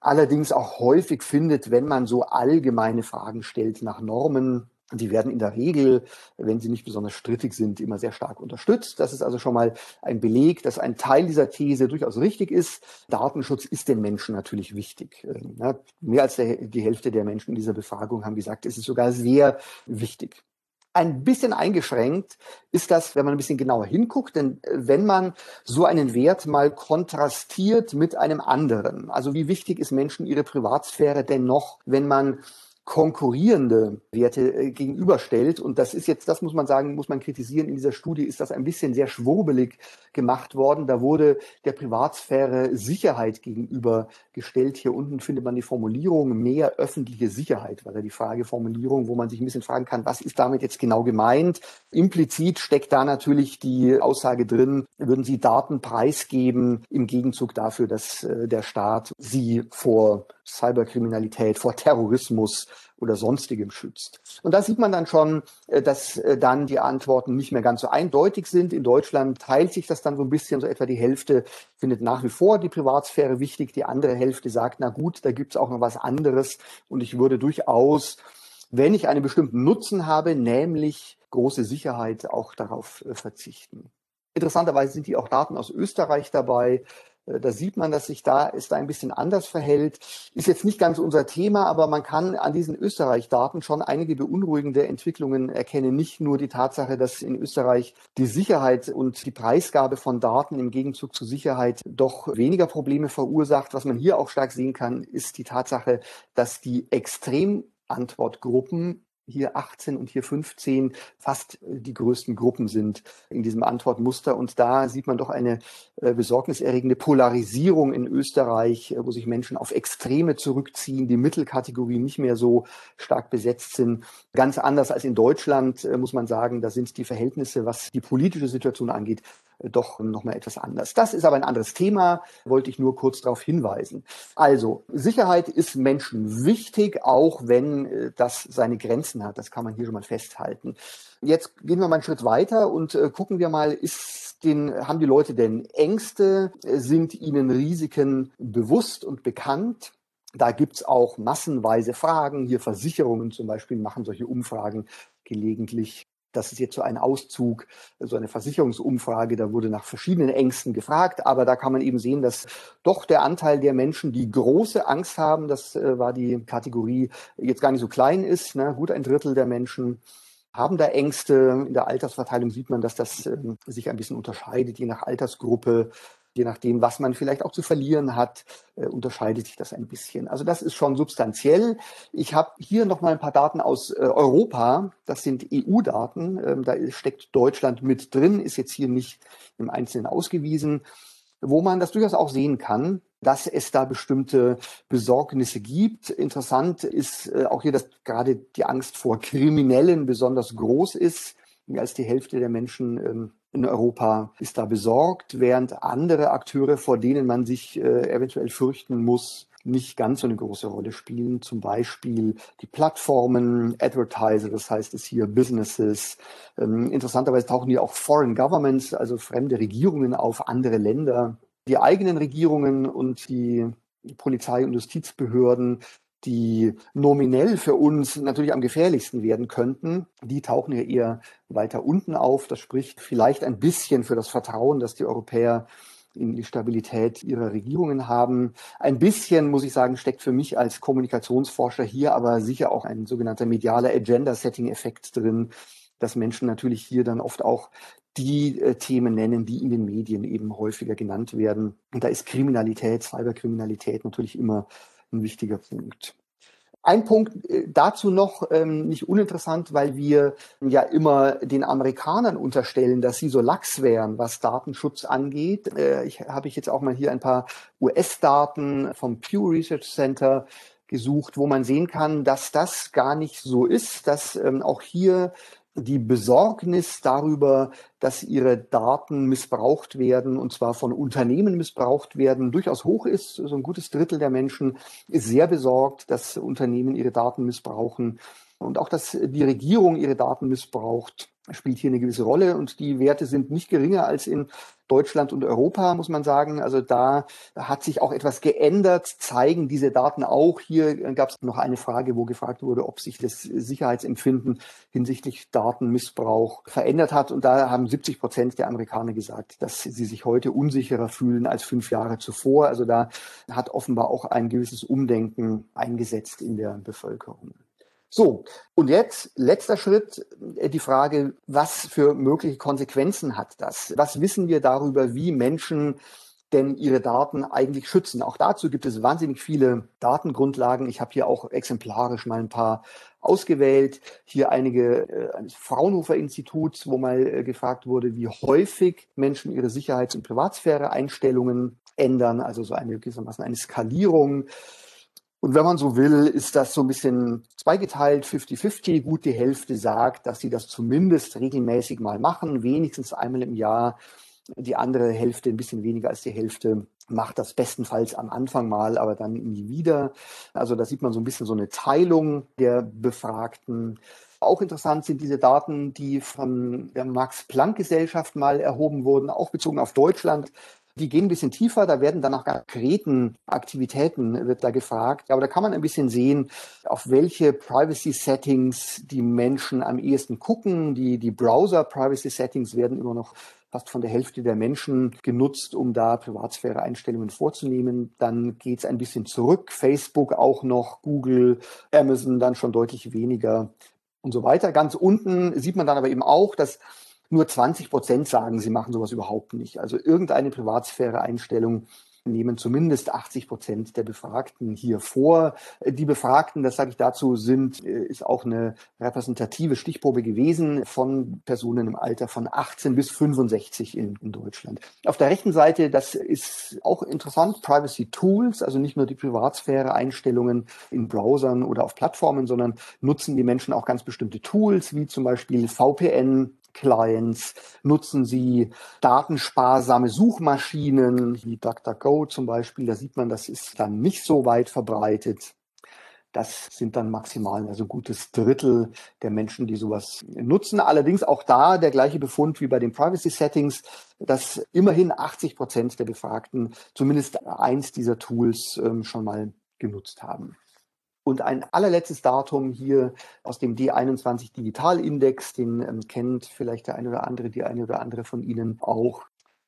allerdings auch häufig findet, wenn man so allgemeine Fragen stellt nach Normen die werden in der Regel, wenn sie nicht besonders strittig sind, immer sehr stark unterstützt. Das ist also schon mal ein Beleg, dass ein Teil dieser These durchaus richtig ist. Datenschutz ist den Menschen natürlich wichtig. Ähm, mehr als die Hälfte der Menschen in dieser Befragung haben gesagt, es ist sogar sehr wichtig. Ein bisschen eingeschränkt ist das, wenn man ein bisschen genauer hinguckt, denn äh, wenn man so einen Wert mal kontrastiert mit einem anderen, also wie wichtig ist Menschen ihre Privatsphäre denn noch, wenn man konkurrierende Werte äh, gegenüberstellt. Und das ist jetzt, das muss man sagen, muss man kritisieren. In dieser Studie ist das ein bisschen sehr schwurbelig gemacht worden. Da wurde der Privatsphäre Sicherheit gegenübergestellt. Hier unten findet man die Formulierung mehr öffentliche Sicherheit, war da die Frageformulierung, wo man sich ein bisschen fragen kann, was ist damit jetzt genau gemeint? Implizit steckt da natürlich die Aussage drin, würden Sie Daten preisgeben im Gegenzug dafür, dass äh, der Staat sie vor Cyberkriminalität, vor Terrorismus oder sonstigem schützt. Und da sieht man dann schon, äh, dass äh, dann die Antworten nicht mehr ganz so eindeutig sind. In Deutschland teilt sich das dann so ein bisschen, so etwa die Hälfte findet nach wie vor die Privatsphäre wichtig, die andere Hälfte sagt, na gut, da gibt es auch noch was anderes und ich würde durchaus, wenn ich einen bestimmten Nutzen habe, nämlich große Sicherheit, auch darauf äh, verzichten. Interessanterweise sind die auch Daten aus Österreich dabei. Äh, da sieht man, dass sich da es da ein bisschen anders verhält. Ist jetzt nicht ganz unser Thema, aber man kann an diesen Österreich-Daten schon einige beunruhigende Entwicklungen erkennen. Nicht nur die Tatsache, dass in Österreich die Sicherheit und die Preisgabe von Daten im Gegenzug zur Sicherheit doch weniger Probleme verursacht. Was man hier auch stark sehen kann, ist die Tatsache, dass die Extremantwortgruppen hier 18 und hier 15 fast äh, die größten Gruppen sind in diesem Antwortmuster. Und da sieht man doch eine äh, besorgniserregende Polarisierung in Österreich, äh, wo sich Menschen auf Extreme zurückziehen, die Mittelkategorien nicht mehr so stark besetzt sind. Ganz anders als in Deutschland, muss man sagen, da sind die Verhältnisse, was die politische Situation angeht, doch nochmal etwas anders. Das ist aber ein anderes Thema, wollte ich nur kurz darauf hinweisen. Also, Sicherheit ist Menschen wichtig, auch wenn äh, das seine Grenzen hat. Das kann man hier schon mal festhalten. Jetzt gehen wir mal einen Schritt weiter und äh, gucken wir mal, ist den, haben die Leute denn Ängste? Sind ihnen Risiken bewusst und bekannt? Da gibt's auch massenweise Fragen. Hier Versicherungen zum Beispiel machen solche Umfragen gelegentlich. Das ist jetzt so ein Auszug, so eine Versicherungsumfrage, da wurde nach verschiedenen Ängsten gefragt, aber da kann man eben sehen, dass doch der Anteil der Menschen, die große Angst haben, das äh, war die Kategorie, jetzt gar nicht so klein ist. Ne? Gut ein Drittel der Menschen haben da Ängste. In der Altersverteilung sieht man, dass das äh, sich ein bisschen unterscheidet, je nach Altersgruppe je nachdem, was man vielleicht auch zu verlieren hat, äh, unterscheidet sich das ein bisschen. Also das ist schon substanziell. Ich habe hier noch mal ein paar Daten aus äh, Europa. Das sind EU-Daten. Ähm, da steckt Deutschland mit drin, ist jetzt hier nicht im Einzelnen ausgewiesen, wo man das durchaus auch sehen kann dass es da bestimmte Besorgnisse gibt. Interessant ist äh, auch hier, dass gerade die Angst vor Kriminellen besonders groß ist. Mehr als die Hälfte der Menschen ähm, in Europa ist da besorgt, während andere Akteure, vor denen man sich äh, eventuell fürchten muss, nicht ganz so eine große Rolle spielen. Zum Beispiel die Plattformen, Advertiser, das heißt es hier Businesses. Ähm, interessanterweise tauchen hier auch Foreign Governments, also fremde Regierungen auf, andere Länder. Die eigenen Regierungen und die Polizei- und Justizbehörden die nominell für uns natürlich am gefährlichsten werden könnten, die tauchen ja eher weiter unten auf. Das spricht vielleicht ein bisschen für das Vertrauen, das die Europäer in die Stabilität ihrer Regierungen haben. Ein bisschen, muss ich sagen, steckt für mich als Kommunikationsforscher hier aber sicher auch ein sogenannter medialer Agenda-Setting-Effekt drin dass Menschen natürlich hier dann oft auch die äh, Themen nennen, die in den Medien eben häufiger genannt werden. Und da ist Kriminalität, Cyberkriminalität natürlich immer ein wichtiger Punkt. Ein Punkt äh, dazu noch, ähm, nicht uninteressant, weil wir ja immer den Amerikanern unterstellen, dass sie so lax wären, was Datenschutz angeht. Äh, ich habe ich jetzt auch mal hier ein paar US-Daten vom Pew Research Center gesucht, wo man sehen kann, dass das gar nicht so ist, dass ähm, auch hier die Besorgnis darüber, dass ihre Daten missbraucht werden, und zwar von Unternehmen missbraucht werden, durchaus hoch ist. So ein gutes Drittel der Menschen ist sehr besorgt, dass Unternehmen ihre Daten missbrauchen und auch, dass die Regierung ihre Daten missbraucht spielt hier eine gewisse Rolle und die Werte sind nicht geringer als in Deutschland und Europa, muss man sagen. Also da hat sich auch etwas geändert, zeigen diese Daten auch. Hier gab es noch eine Frage, wo gefragt wurde, ob sich das Sicherheitsempfinden hinsichtlich Datenmissbrauch verändert hat. Und da haben 70 Prozent der Amerikaner gesagt, dass sie sich heute unsicherer fühlen als fünf Jahre zuvor. Also da hat offenbar auch ein gewisses Umdenken eingesetzt in der Bevölkerung. So, und jetzt letzter Schritt, äh, die Frage, was für mögliche Konsequenzen hat das? Was wissen wir darüber, wie Menschen denn ihre Daten eigentlich schützen? Auch dazu gibt es wahnsinnig viele Datengrundlagen. Ich habe hier auch exemplarisch mal ein paar ausgewählt. Hier einige äh, eines Fraunhofer Instituts, wo mal äh, gefragt wurde, wie häufig Menschen ihre Sicherheits- und Privatsphäre-Einstellungen ändern, also so eine gewissermaßen eine Skalierung und wenn man so will, ist das so ein bisschen zweigeteilt, 50-50. Gut, die Hälfte sagt, dass sie das zumindest regelmäßig mal machen, wenigstens einmal im Jahr. Die andere Hälfte, ein bisschen weniger als die Hälfte, macht das bestenfalls am Anfang mal, aber dann nie wieder. Also da sieht man so ein bisschen so eine Teilung der Befragten. Auch interessant sind diese Daten, die von der Max-Planck-Gesellschaft mal erhoben wurden, auch bezogen auf Deutschland. Die gehen ein bisschen tiefer, da werden dann nach konkreten Aktivitäten wird da gefragt. Aber da kann man ein bisschen sehen, auf welche Privacy-Settings die Menschen am ehesten gucken. Die, die Browser-Privacy-Settings werden immer noch fast von der Hälfte der Menschen genutzt, um da Privatsphäre-Einstellungen vorzunehmen. Dann geht es ein bisschen zurück. Facebook auch noch, Google, Amazon dann schon deutlich weniger und so weiter. Ganz unten sieht man dann aber eben auch, dass nur 20 Prozent sagen, sie machen sowas überhaupt nicht. Also irgendeine Privatsphäre-Einstellung nehmen zumindest 80 Prozent der Befragten hier vor. Die Befragten, das sage ich dazu, sind, äh, ist auch eine repräsentative Stichprobe gewesen von Personen im Alter von 18 bis 65 in, in Deutschland. Auf der rechten Seite, das ist auch interessant, Privacy Tools, also nicht nur die Privatsphäre-Einstellungen in Browsern oder auf Plattformen, sondern nutzen die Menschen auch ganz bestimmte Tools, wie zum Beispiel VPN, Clients? Nutzen Sie datensparsame Suchmaschinen wie DuckDuckGo zum Beispiel? Da sieht man, das ist dann nicht so weit verbreitet. Das sind dann maximal also ein gutes Drittel der Menschen, die sowas nutzen. Allerdings auch da der gleiche Befund wie bei den Privacy Settings, dass immerhin 80 Prozent der Befragten zumindest eins dieser Tools ähm, schon mal genutzt haben. Und ein allerletztes Datum hier aus dem D21 Digitalindex, den ähm, kennt vielleicht der eine oder andere, die eine oder andere von Ihnen auch.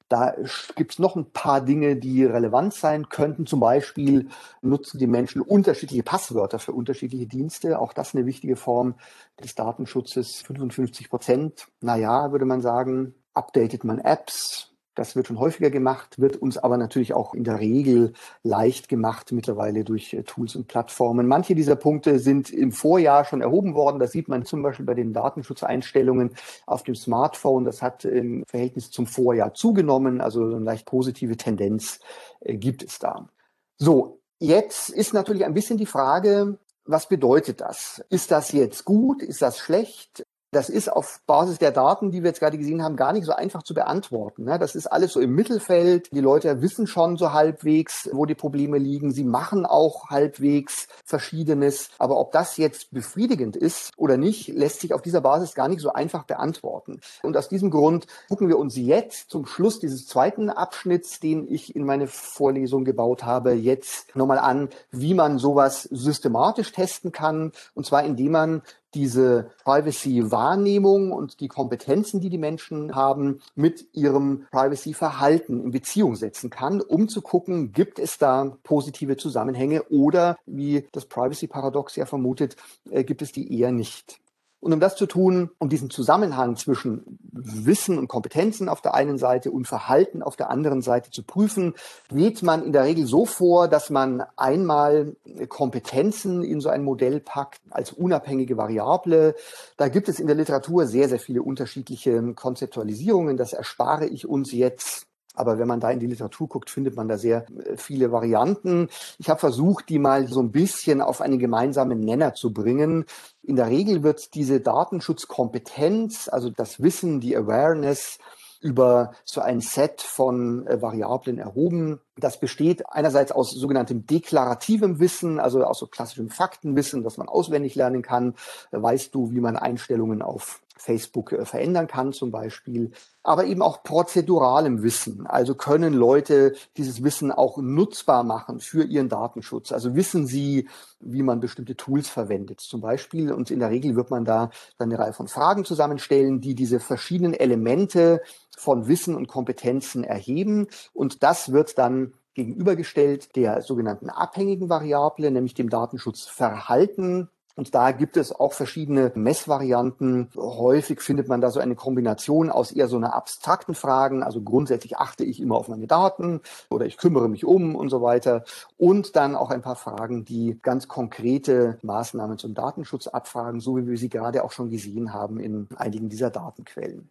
Da gibt es noch ein paar Dinge, die relevant sein könnten. Zum Beispiel nutzen die Menschen unterschiedliche Passwörter für unterschiedliche Dienste. Auch das eine wichtige Form des Datenschutzes. 55 Prozent, naja, würde man sagen. Updatet man Apps, das wird schon häufiger gemacht, wird uns aber natürlich auch in der Regel leicht gemacht mittlerweile durch äh, Tools und Plattformen. Manche dieser Punkte sind im Vorjahr schon erhoben worden. Das sieht man zum Beispiel bei den Datenschutzeinstellungen auf dem Smartphone. Das hat im Verhältnis zum Vorjahr zugenommen. Also eine leicht positive Tendenz äh, gibt es da. So, jetzt ist natürlich ein bisschen die Frage, was bedeutet das? Ist das jetzt gut? Ist das schlecht? Das ist auf Basis der Daten, die wir jetzt gerade gesehen haben, gar nicht so einfach zu beantworten. Ne? Das ist alles so im Mittelfeld. Die Leute wissen schon so halbwegs, wo die Probleme liegen. Sie machen auch halbwegs Verschiedenes. Aber ob das jetzt befriedigend ist oder nicht, lässt sich auf dieser Basis gar nicht so einfach beantworten. Und aus diesem Grund gucken wir uns jetzt zum Schluss dieses zweiten Abschnitts, den ich in meine Vorlesung gebaut habe, jetzt nochmal an, wie man sowas systematisch testen kann. Und zwar indem man diese Privacy-Wahrnehmung und die Kompetenzen, die die Menschen haben, mit ihrem Privacy-Verhalten in Beziehung setzen kann, um zu gucken, gibt es da positive Zusammenhänge oder, wie das Privacy-Paradox ja vermutet, äh, gibt es die eher nicht. Und um das zu tun, um diesen Zusammenhang zwischen Wissen und Kompetenzen auf der einen Seite und Verhalten auf der anderen Seite zu prüfen, geht man in der Regel so vor, dass man einmal Kompetenzen in so ein Modell packt als unabhängige Variable. Da gibt es in der Literatur sehr, sehr viele unterschiedliche Konzeptualisierungen. Das erspare ich uns jetzt. Aber wenn man da in die Literatur guckt, findet man da sehr äh, viele Varianten. Ich habe versucht, die mal so ein bisschen auf einen gemeinsamen Nenner zu bringen. In der Regel wird diese Datenschutzkompetenz, also das Wissen, die Awareness, über so ein Set von äh, Variablen erhoben. Das besteht einerseits aus sogenanntem deklarativem Wissen, also aus so klassischem Faktenwissen, das man auswendig lernen kann. Weißt du, wie man Einstellungen auf Facebook äh, verändern kann zum Beispiel, aber eben auch prozeduralem Wissen. Also können Leute dieses Wissen auch nutzbar machen für ihren Datenschutz. Also wissen sie, wie man bestimmte Tools verwendet zum Beispiel. Und in der Regel wird man da dann eine Reihe von Fragen zusammenstellen, die diese verschiedenen Elemente von Wissen und Kompetenzen erheben. Und das wird dann gegenübergestellt der sogenannten abhängigen Variable, nämlich dem Datenschutzverhalten und da gibt es auch verschiedene Messvarianten. Häufig findet man da so eine Kombination aus eher so einer abstrakten Fragen. Also grundsätzlich achte ich immer auf meine Daten oder ich kümmere mich um und so weiter. Und dann auch ein paar Fragen, die ganz konkrete Maßnahmen zum Datenschutz abfragen, so wie wir sie gerade auch schon gesehen haben in einigen dieser Datenquellen.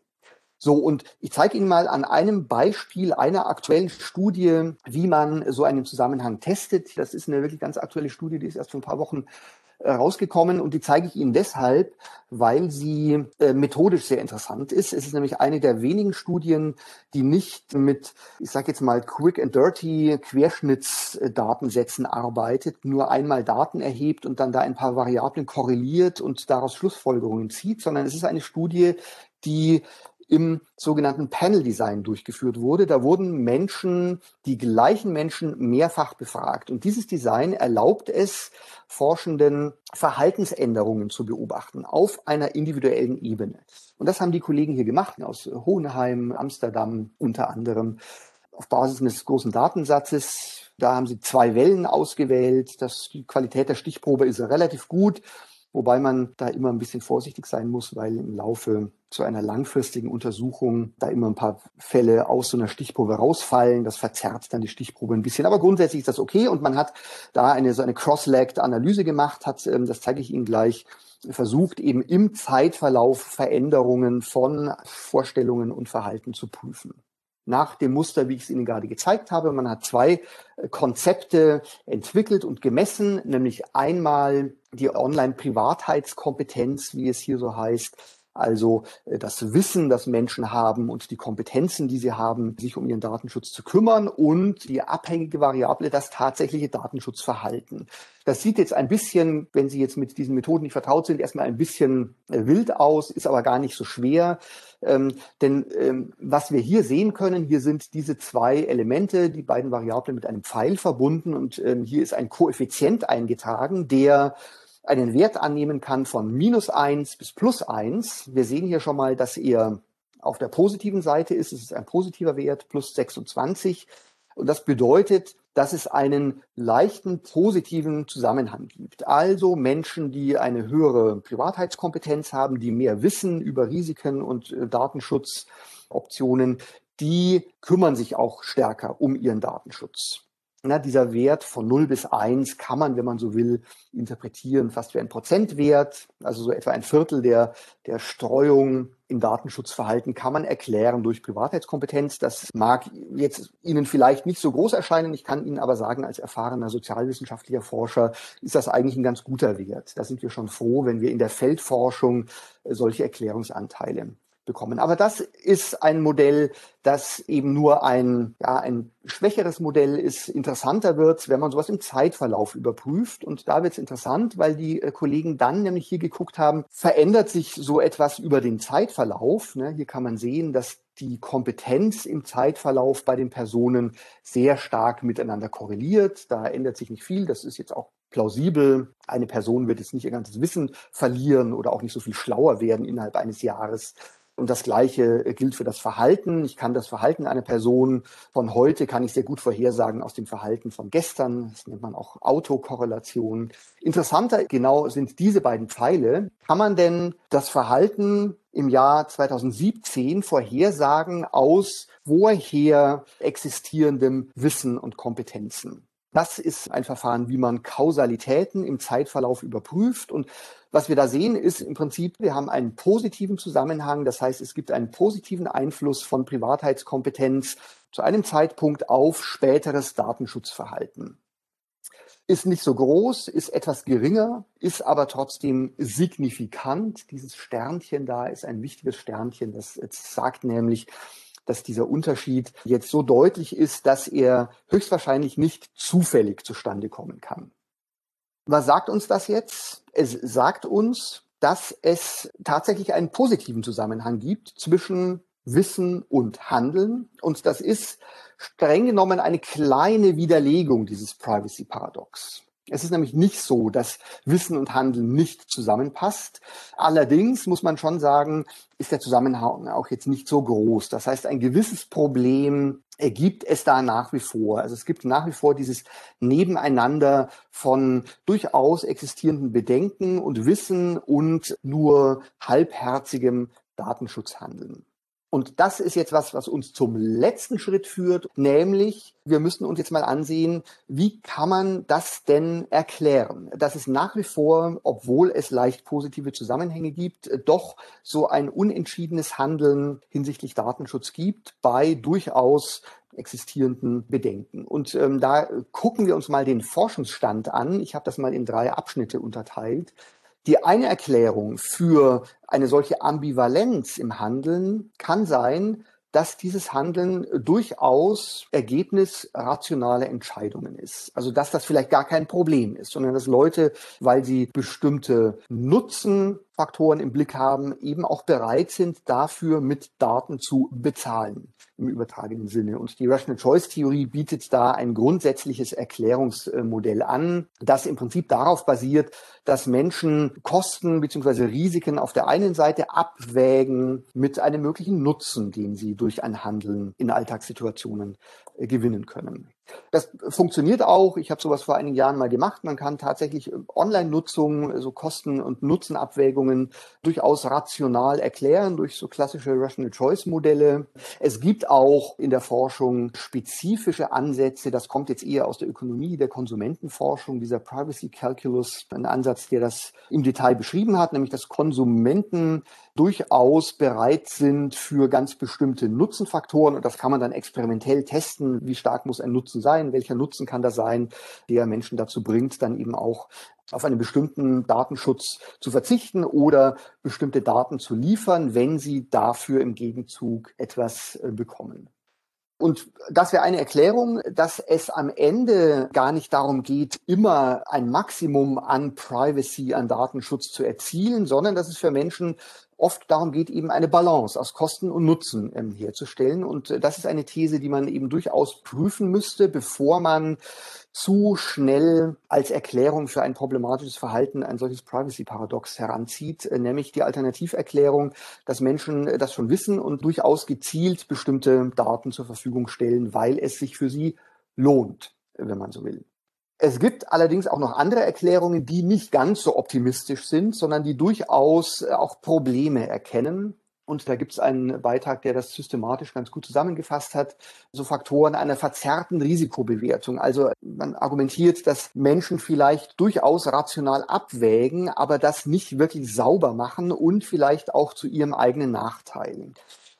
So, und ich zeige Ihnen mal an einem Beispiel einer aktuellen Studie, wie man so einen Zusammenhang testet. Das ist eine wirklich ganz aktuelle Studie, die ist erst vor ein paar Wochen rausgekommen und die zeige ich Ihnen deshalb, weil sie äh, methodisch sehr interessant ist. Es ist nämlich eine der wenigen Studien, die nicht mit, ich sage jetzt mal, quick and dirty Querschnittsdatensätzen arbeitet, nur einmal Daten erhebt und dann da ein paar Variablen korreliert und daraus Schlussfolgerungen zieht, sondern es ist eine Studie, die im sogenannten Panel Design durchgeführt wurde. Da wurden Menschen, die gleichen Menschen mehrfach befragt. Und dieses Design erlaubt es, Forschenden Verhaltensänderungen zu beobachten auf einer individuellen Ebene. Und das haben die Kollegen hier gemacht, aus Hohenheim, Amsterdam unter anderem, auf Basis eines großen Datensatzes. Da haben sie zwei Wellen ausgewählt. Das, die Qualität der Stichprobe ist relativ gut. Wobei man da immer ein bisschen vorsichtig sein muss, weil im Laufe zu einer langfristigen Untersuchung da immer ein paar Fälle aus so einer Stichprobe rausfallen. Das verzerrt dann die Stichprobe ein bisschen. Aber grundsätzlich ist das okay und man hat da eine so eine cross-legged Analyse gemacht, hat, ähm, das zeige ich Ihnen gleich, versucht eben im Zeitverlauf Veränderungen von Vorstellungen und Verhalten zu prüfen nach dem Muster, wie ich es Ihnen gerade gezeigt habe. Man hat zwei äh, Konzepte entwickelt und gemessen, nämlich einmal die Online-Privatheitskompetenz, wie es hier so heißt, also äh, das Wissen, das Menschen haben und die Kompetenzen, die sie haben, sich um ihren Datenschutz zu kümmern und die abhängige Variable, das tatsächliche Datenschutzverhalten. Das sieht jetzt ein bisschen, wenn Sie jetzt mit diesen Methoden nicht vertraut sind, erstmal ein bisschen äh, wild aus, ist aber gar nicht so schwer. Ähm, denn ähm, was wir hier sehen können, hier sind diese zwei Elemente, die beiden Variablen mit einem Pfeil verbunden und ähm, hier ist ein Koeffizient eingetragen, der einen Wert annehmen kann von minus eins bis plus eins. Wir sehen hier schon mal, dass er auf der positiven Seite ist. Es ist ein positiver Wert, plus 26. Und das bedeutet, dass es einen leichten positiven Zusammenhang gibt. Also Menschen, die eine höhere Privatheitskompetenz haben, die mehr wissen über Risiken und äh, Datenschutzoptionen, die kümmern sich auch stärker um ihren Datenschutz. Na, dieser Wert von 0 bis 1 kann man, wenn man so will, interpretieren fast wie ein Prozentwert. Also so etwa ein Viertel der, der Streuung im Datenschutzverhalten kann man erklären durch Privatheitskompetenz. Das mag jetzt Ihnen vielleicht nicht so groß erscheinen. Ich kann Ihnen aber sagen, als erfahrener sozialwissenschaftlicher Forscher ist das eigentlich ein ganz guter Wert. Da sind wir schon froh, wenn wir in der Feldforschung solche Erklärungsanteile bekommen. Aber das ist ein Modell, das eben nur ein, ja, ein schwächeres Modell ist. Interessanter wird, wenn man sowas im Zeitverlauf überprüft. Und da wird es interessant, weil die äh, Kollegen dann nämlich hier geguckt haben, verändert sich so etwas über den Zeitverlauf. Ne? Hier kann man sehen, dass die Kompetenz im Zeitverlauf bei den Personen sehr stark miteinander korreliert. Da ändert sich nicht viel. Das ist jetzt auch plausibel. Eine Person wird jetzt nicht ihr ganzes Wissen verlieren oder auch nicht so viel schlauer werden innerhalb eines Jahres. Und das Gleiche gilt für das Verhalten. Ich kann das Verhalten einer Person von heute, kann ich sehr gut vorhersagen aus dem Verhalten von gestern. Das nennt man auch Autokorrelation. Interessanter genau sind diese beiden Pfeile. Kann man denn das Verhalten im Jahr 2017 vorhersagen aus vorher existierendem Wissen und Kompetenzen? Das ist ein Verfahren, wie man Kausalitäten im Zeitverlauf überprüft. Und was wir da sehen, ist im Prinzip, wir haben einen positiven Zusammenhang. Das heißt, es gibt einen positiven Einfluss von Privatheitskompetenz zu einem Zeitpunkt auf späteres Datenschutzverhalten. Ist nicht so groß, ist etwas geringer, ist aber trotzdem signifikant. Dieses Sternchen da ist ein wichtiges Sternchen. Das sagt nämlich, dass dieser Unterschied jetzt so deutlich ist, dass er höchstwahrscheinlich nicht zufällig zustande kommen kann. Was sagt uns das jetzt? Es sagt uns, dass es tatsächlich einen positiven Zusammenhang gibt zwischen Wissen und Handeln. Und das ist streng genommen eine kleine Widerlegung dieses Privacy-Paradox. Es ist nämlich nicht so, dass Wissen und Handeln nicht zusammenpasst. Allerdings muss man schon sagen, ist der Zusammenhang auch jetzt nicht so groß. Das heißt, ein gewisses Problem ergibt es da nach wie vor. Also es gibt nach wie vor dieses Nebeneinander von durchaus existierenden Bedenken und Wissen und nur halbherzigem Datenschutzhandeln. Und das ist jetzt was, was uns zum letzten Schritt führt, nämlich wir müssen uns jetzt mal ansehen, wie kann man das denn erklären, dass es nach wie vor, obwohl es leicht positive Zusammenhänge gibt, doch so ein unentschiedenes Handeln hinsichtlich Datenschutz gibt bei durchaus existierenden Bedenken. Und ähm, da gucken wir uns mal den Forschungsstand an. Ich habe das mal in drei Abschnitte unterteilt. Die eine Erklärung für eine solche Ambivalenz im Handeln kann sein, dass dieses Handeln durchaus Ergebnis rationaler Entscheidungen ist. Also dass das vielleicht gar kein Problem ist, sondern dass Leute, weil sie bestimmte Nutzenfaktoren im Blick haben, eben auch bereit sind, dafür mit Daten zu bezahlen im übertragenen Sinne. Und die Rational Choice Theorie bietet da ein grundsätzliches Erklärungsmodell an, das im Prinzip darauf basiert, dass Menschen Kosten bzw. Risiken auf der einen Seite abwägen mit einem möglichen Nutzen, den sie durch ein Handeln in Alltagssituationen äh, gewinnen können. Das funktioniert auch. Ich habe sowas vor einigen Jahren mal gemacht. Man kann tatsächlich äh, Online-Nutzung, so Kosten- und Nutzenabwägungen durchaus rational erklären durch so klassische Rational Choice-Modelle. Es gibt auch in der Forschung spezifische Ansätze. Das kommt jetzt eher aus der Ökonomie, der Konsumentenforschung, dieser Privacy Calculus, ein Ansatz, der das im Detail beschrieben hat, nämlich dass Konsumenten durchaus bereit sind für ganz bestimmte Nutzenfaktoren. Und das kann man dann experimentell testen. Wie stark muss ein Nutzen sein? Welcher Nutzen kann da sein, der Menschen dazu bringt, dann eben auch auf einen bestimmten Datenschutz zu verzichten oder bestimmte Daten zu liefern, wenn sie dafür im Gegenzug etwas äh, bekommen. Und das wäre eine Erklärung, dass es am Ende gar nicht darum geht, immer ein Maximum an Privacy, an Datenschutz zu erzielen, sondern dass es für Menschen oft darum geht, eben eine Balance aus Kosten und Nutzen ähm, herzustellen. Und äh, das ist eine These, die man eben durchaus prüfen müsste, bevor man zu schnell als Erklärung für ein problematisches Verhalten ein solches Privacy-Paradox heranzieht, äh, nämlich die Alternativerklärung, dass Menschen äh, das schon wissen und durchaus gezielt bestimmte Daten zur Verfügung stellen, weil es sich für sie lohnt, wenn man so will. Es gibt allerdings auch noch andere Erklärungen, die nicht ganz so optimistisch sind, sondern die durchaus äh, auch Probleme erkennen. Und da gibt es einen Beitrag, der das systematisch ganz gut zusammengefasst hat. So Faktoren einer verzerrten Risikobewertung. Also man argumentiert, dass Menschen vielleicht durchaus rational abwägen, aber das nicht wirklich sauber machen und vielleicht auch zu ihrem eigenen Nachteil.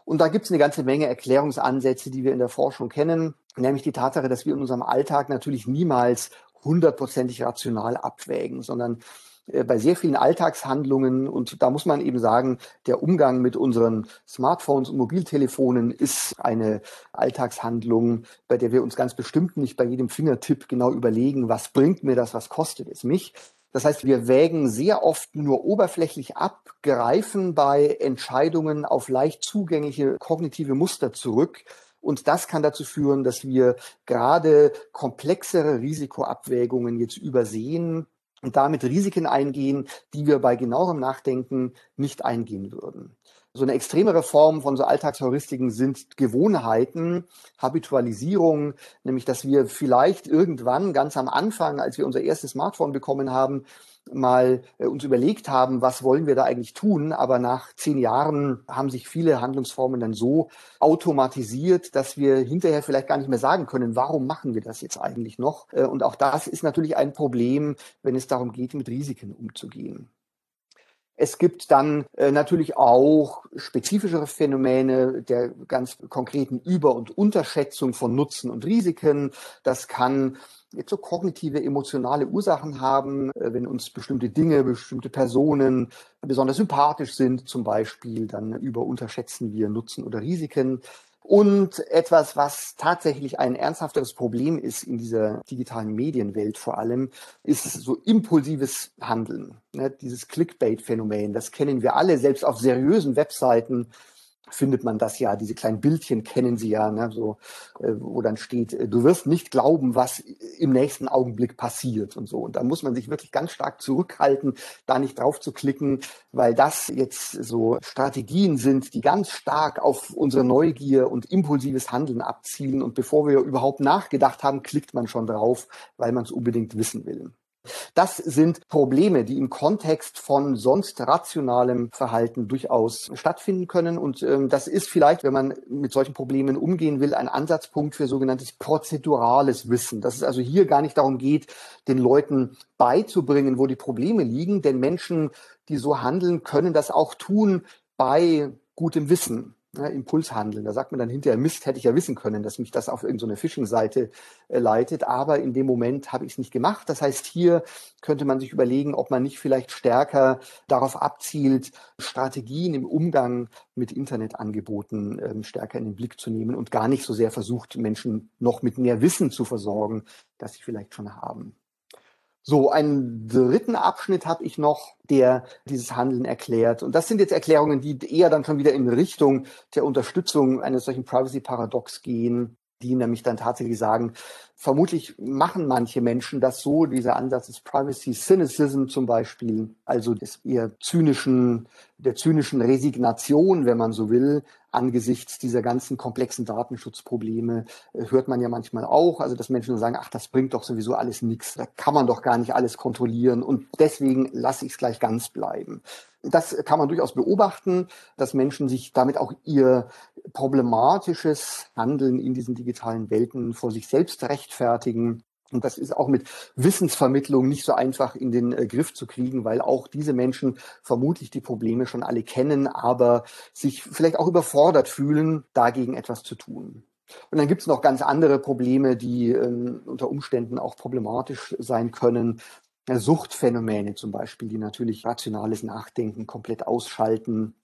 Und da gibt es eine ganze Menge Erklärungsansätze, die wir in der Forschung kennen, nämlich die Tatsache, dass wir in unserem Alltag natürlich niemals hundertprozentig rational abwägen, sondern äh, bei sehr vielen Alltagshandlungen und da muss man eben sagen, der Umgang mit unseren Smartphones und Mobiltelefonen ist eine Alltagshandlung, bei der wir uns ganz bestimmt nicht bei jedem Fingertipp genau überlegen, was bringt mir das, was kostet es mich. Das heißt, wir wägen sehr oft nur oberflächlich ab, greifen bei Entscheidungen auf leicht zugängliche kognitive Muster zurück und das kann dazu führen, dass wir gerade komplexere Risikoabwägungen jetzt übersehen und damit Risiken eingehen, die wir bei genauerem Nachdenken nicht eingehen würden. So eine extremere Form von so Alltagsheuristiken sind Gewohnheiten, Habitualisierung, nämlich dass wir vielleicht irgendwann ganz am Anfang, als wir unser erstes Smartphone bekommen haben, mal äh, uns überlegt haben, was wollen wir da eigentlich tun. Aber nach zehn Jahren haben sich viele Handlungsformen dann so automatisiert, dass wir hinterher vielleicht gar nicht mehr sagen können, warum machen wir das jetzt eigentlich noch? Äh, und auch das ist natürlich ein Problem, wenn es darum geht, mit Risiken umzugehen. Es gibt dann äh, natürlich auch spezifischere Phänomene der ganz konkreten Über- und Unterschätzung von Nutzen und Risiken. Das kann jetzt so kognitive, emotionale Ursachen haben, äh, wenn uns bestimmte Dinge, bestimmte Personen besonders sympathisch sind, zum Beispiel, dann über unterschätzen wir Nutzen oder Risiken. Und etwas, was tatsächlich ein ernsthafteres Problem ist in dieser digitalen Medienwelt vor allem, ist so impulsives Handeln. Ne, dieses Clickbait-Phänomen, das kennen wir alle, selbst auf seriösen Webseiten findet man das ja, diese kleinen Bildchen kennen Sie ja, ne, so, äh, wo dann steht, äh, du wirst nicht glauben, was im nächsten Augenblick passiert und so. Und da muss man sich wirklich ganz stark zurückhalten, da nicht drauf zu klicken, weil das jetzt so Strategien sind, die ganz stark auf unsere Neugier und impulsives Handeln abzielen. Und bevor wir überhaupt nachgedacht haben, klickt man schon drauf, weil man es unbedingt wissen will. Das sind Probleme, die im Kontext von sonst rationalem Verhalten durchaus stattfinden können. Und ähm, das ist vielleicht, wenn man mit solchen Problemen umgehen will, ein Ansatzpunkt für sogenanntes prozedurales Wissen. Dass es also hier gar nicht darum geht, den Leuten beizubringen, wo die Probleme liegen. Denn Menschen, die so handeln, können das auch tun bei gutem Wissen ne, Impulshandeln. Da sagt man dann hinterher, Mist, hätte ich ja wissen können, dass mich das auf irgendeine Phishing-Seite äh, leitet. Aber in dem Moment habe ich es nicht gemacht. Das heißt, hier könnte man sich überlegen, ob man nicht vielleicht stärker darauf abzielt, Strategien im Umgang mit Internetangeboten ähm, stärker in den Blick zu nehmen und gar nicht so sehr versucht, Menschen noch mit mehr Wissen zu versorgen, das sie vielleicht schon haben. So, einen dritten Abschnitt habe ich noch, der dieses Handeln erklärt. Und das sind jetzt Erklärungen, die eher dann schon wieder in Richtung der Unterstützung eines solchen Privacy-Paradox gehen, die nämlich dann tatsächlich sagen, vermutlich machen manche Menschen das so, dieser Ansatz des Privacy Cynicism zum Beispiel, also des eher zynischen, der zynischen Resignation, wenn man so will, angesichts dieser ganzen komplexen Datenschutzprobleme äh, hört man ja manchmal auch, also dass Menschen sagen, ach, das bringt doch sowieso alles nichts, da kann man doch gar nicht alles kontrollieren und deswegen lasse ich es gleich ganz bleiben. Das kann man durchaus beobachten, dass Menschen sich damit auch ihr problematisches Handeln in diesen digitalen Welten vor sich selbst rechtfertigen. Und das ist auch mit Wissensvermittlung nicht so einfach in den äh, Griff zu kriegen, weil auch diese Menschen vermutlich die Probleme schon alle kennen, aber sich vielleicht auch überfordert fühlen, dagegen etwas zu tun. Und dann gibt es noch ganz andere Probleme, die ähm, unter Umständen auch problematisch sein können. Suchtphänomene zum Beispiel, die natürlich rationales Nachdenken komplett ausschalten.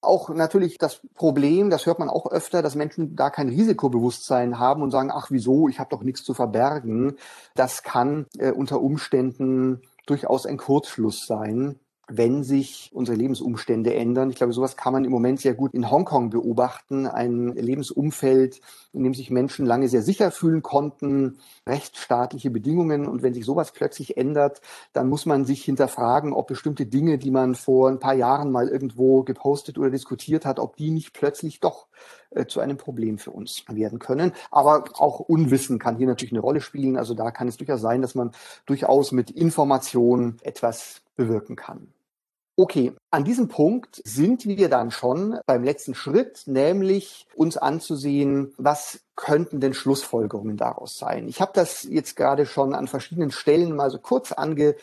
Auch natürlich das Problem, das hört man auch öfter, dass Menschen da kein Risikobewusstsein haben und sagen, ach wieso, ich habe doch nichts zu verbergen. Das kann äh, unter Umständen durchaus ein Kurzschluss sein wenn sich unsere Lebensumstände ändern. Ich glaube, sowas kann man im Moment sehr gut in Hongkong beobachten. Ein Lebensumfeld, in dem sich Menschen lange sehr sicher fühlen konnten, rechtsstaatliche Bedingungen. Und wenn sich sowas plötzlich ändert, dann muss man sich hinterfragen, ob bestimmte Dinge, die man vor ein paar Jahren mal irgendwo gepostet oder diskutiert hat, ob die nicht plötzlich doch äh, zu einem Problem für uns werden können. Aber auch Unwissen kann hier natürlich eine Rolle spielen. Also da kann es durchaus sein, dass man durchaus mit Informationen etwas bewirken kann. Okay, an diesem Punkt sind wir dann schon beim letzten Schritt, nämlich uns anzusehen, was könnten denn Schlussfolgerungen daraus sein. Ich habe das jetzt gerade schon an verschiedenen Stellen mal so kurz ange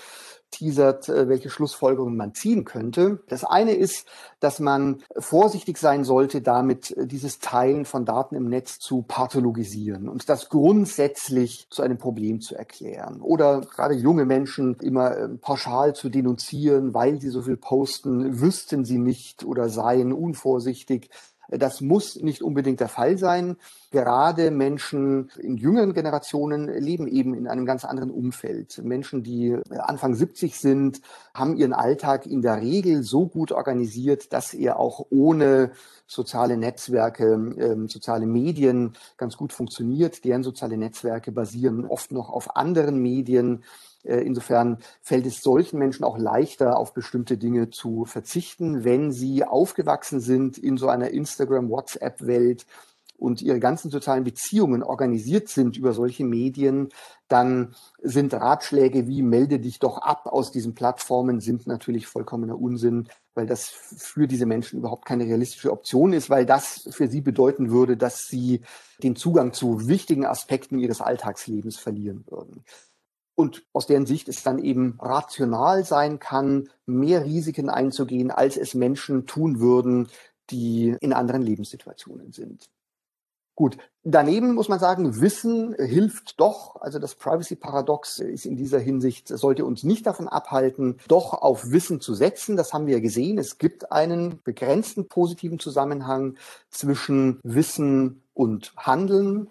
teasert, äh, welche Schlussfolgerungen man ziehen könnte. Das eine ist, dass man vorsichtig sein sollte, damit äh, dieses Teilen von Daten im Netz zu pathologisieren und das grundsätzlich zu einem Problem zu erklären. Oder gerade junge Menschen immer äh, pauschal zu denunzieren, weil sie so viel posten, wüssten sie nicht oder seien unvorsichtig. Das muss nicht unbedingt der Fall sein. Gerade Menschen in jüngeren Generationen leben eben in einem ganz anderen Umfeld. Menschen, die Anfang 70 sind, haben ihren Alltag in der Regel so gut organisiert, dass er auch ohne soziale Netzwerke, äh, soziale Medien ganz gut funktioniert. Deren soziale Netzwerke basieren oft noch auf anderen Medien insofern fällt es solchen Menschen auch leichter, auf bestimmte Dinge zu verzichten, wenn sie aufgewachsen sind in so einer Instagram-WhatsApp-Welt und ihre ganzen sozialen Beziehungen organisiert sind über solche Medien, dann sind Ratschläge wie melde dich doch ab aus diesen Plattformen sind natürlich vollkommener Unsinn, weil das für diese Menschen überhaupt keine realistische Option ist, weil das für sie bedeuten würde, dass sie den Zugang zu wichtigen Aspekten ihres Alltagslebens verlieren würden. Und aus deren Sicht es dann eben rational sein kann, mehr Risiken einzugehen, als es Menschen tun würden, die in anderen Lebenssituationen sind. Gut, daneben muss man sagen, Wissen hilft doch. Also das Privacy-Paradox ist in dieser Hinsicht, sollte uns nicht davon abhalten, doch auf Wissen zu setzen. Das haben wir gesehen. Es gibt einen begrenzten positiven Zusammenhang zwischen Wissen und Handeln.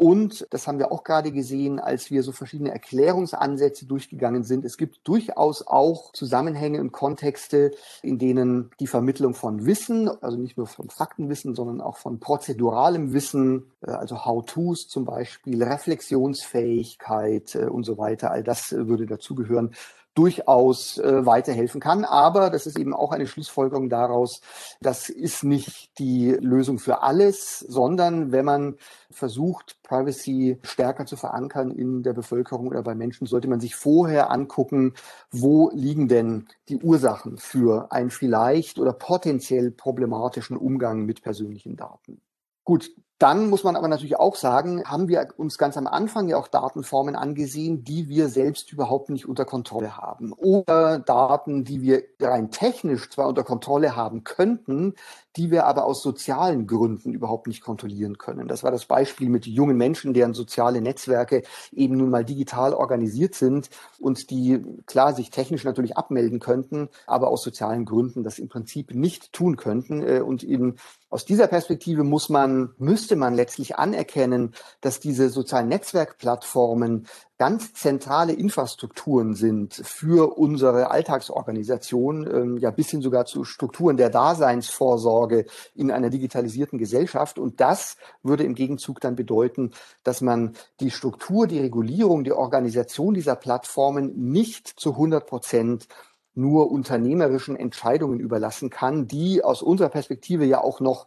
Und das haben wir auch gerade gesehen, als wir so verschiedene Erklärungsansätze durchgegangen sind. Es gibt durchaus auch Zusammenhänge und Kontexte, in denen die Vermittlung von Wissen, also nicht nur von Faktenwissen, sondern auch von prozeduralem Wissen, äh, also How-Tos zum Beispiel, Reflexionsfähigkeit äh, und so weiter, all das äh, würde dazugehören, durchaus äh, weiterhelfen kann. Aber das ist eben auch eine Schlussfolgerung daraus, das ist nicht die Lösung für alles, sondern wenn man versucht, Privacy stärker zu verankern in der Bevölkerung oder bei Menschen, sollte man sich vorher angucken, wo liegen denn die Ursachen für einen vielleicht oder potenziell problematischen Umgang mit persönlichen Daten. Gut, dann muss man aber natürlich auch sagen, haben wir uns ganz am Anfang ja auch Datenformen angesehen, die wir selbst überhaupt nicht unter Kontrolle haben. Oder Daten, die wir rein technisch zwar unter Kontrolle haben könnten, die wir aber aus sozialen Gründen überhaupt nicht kontrollieren können. Das war das Beispiel mit jungen Menschen, deren soziale Netzwerke eben nun mal digital organisiert sind und die klar sich technisch natürlich abmelden könnten, aber aus sozialen Gründen das im Prinzip nicht tun könnten äh, und eben aus dieser Perspektive muss man, müsste man letztlich anerkennen, dass diese sozialen Netzwerkplattformen ganz zentrale Infrastrukturen sind für unsere Alltagsorganisation, ähm, ja bis hin sogar zu Strukturen der Daseinsvorsorge in einer digitalisierten Gesellschaft. Und das würde im Gegenzug dann bedeuten, dass man die Struktur, die Regulierung, die Organisation dieser Plattformen nicht zu 100 Prozent nur unternehmerischen Entscheidungen überlassen kann, die aus unserer Perspektive ja auch noch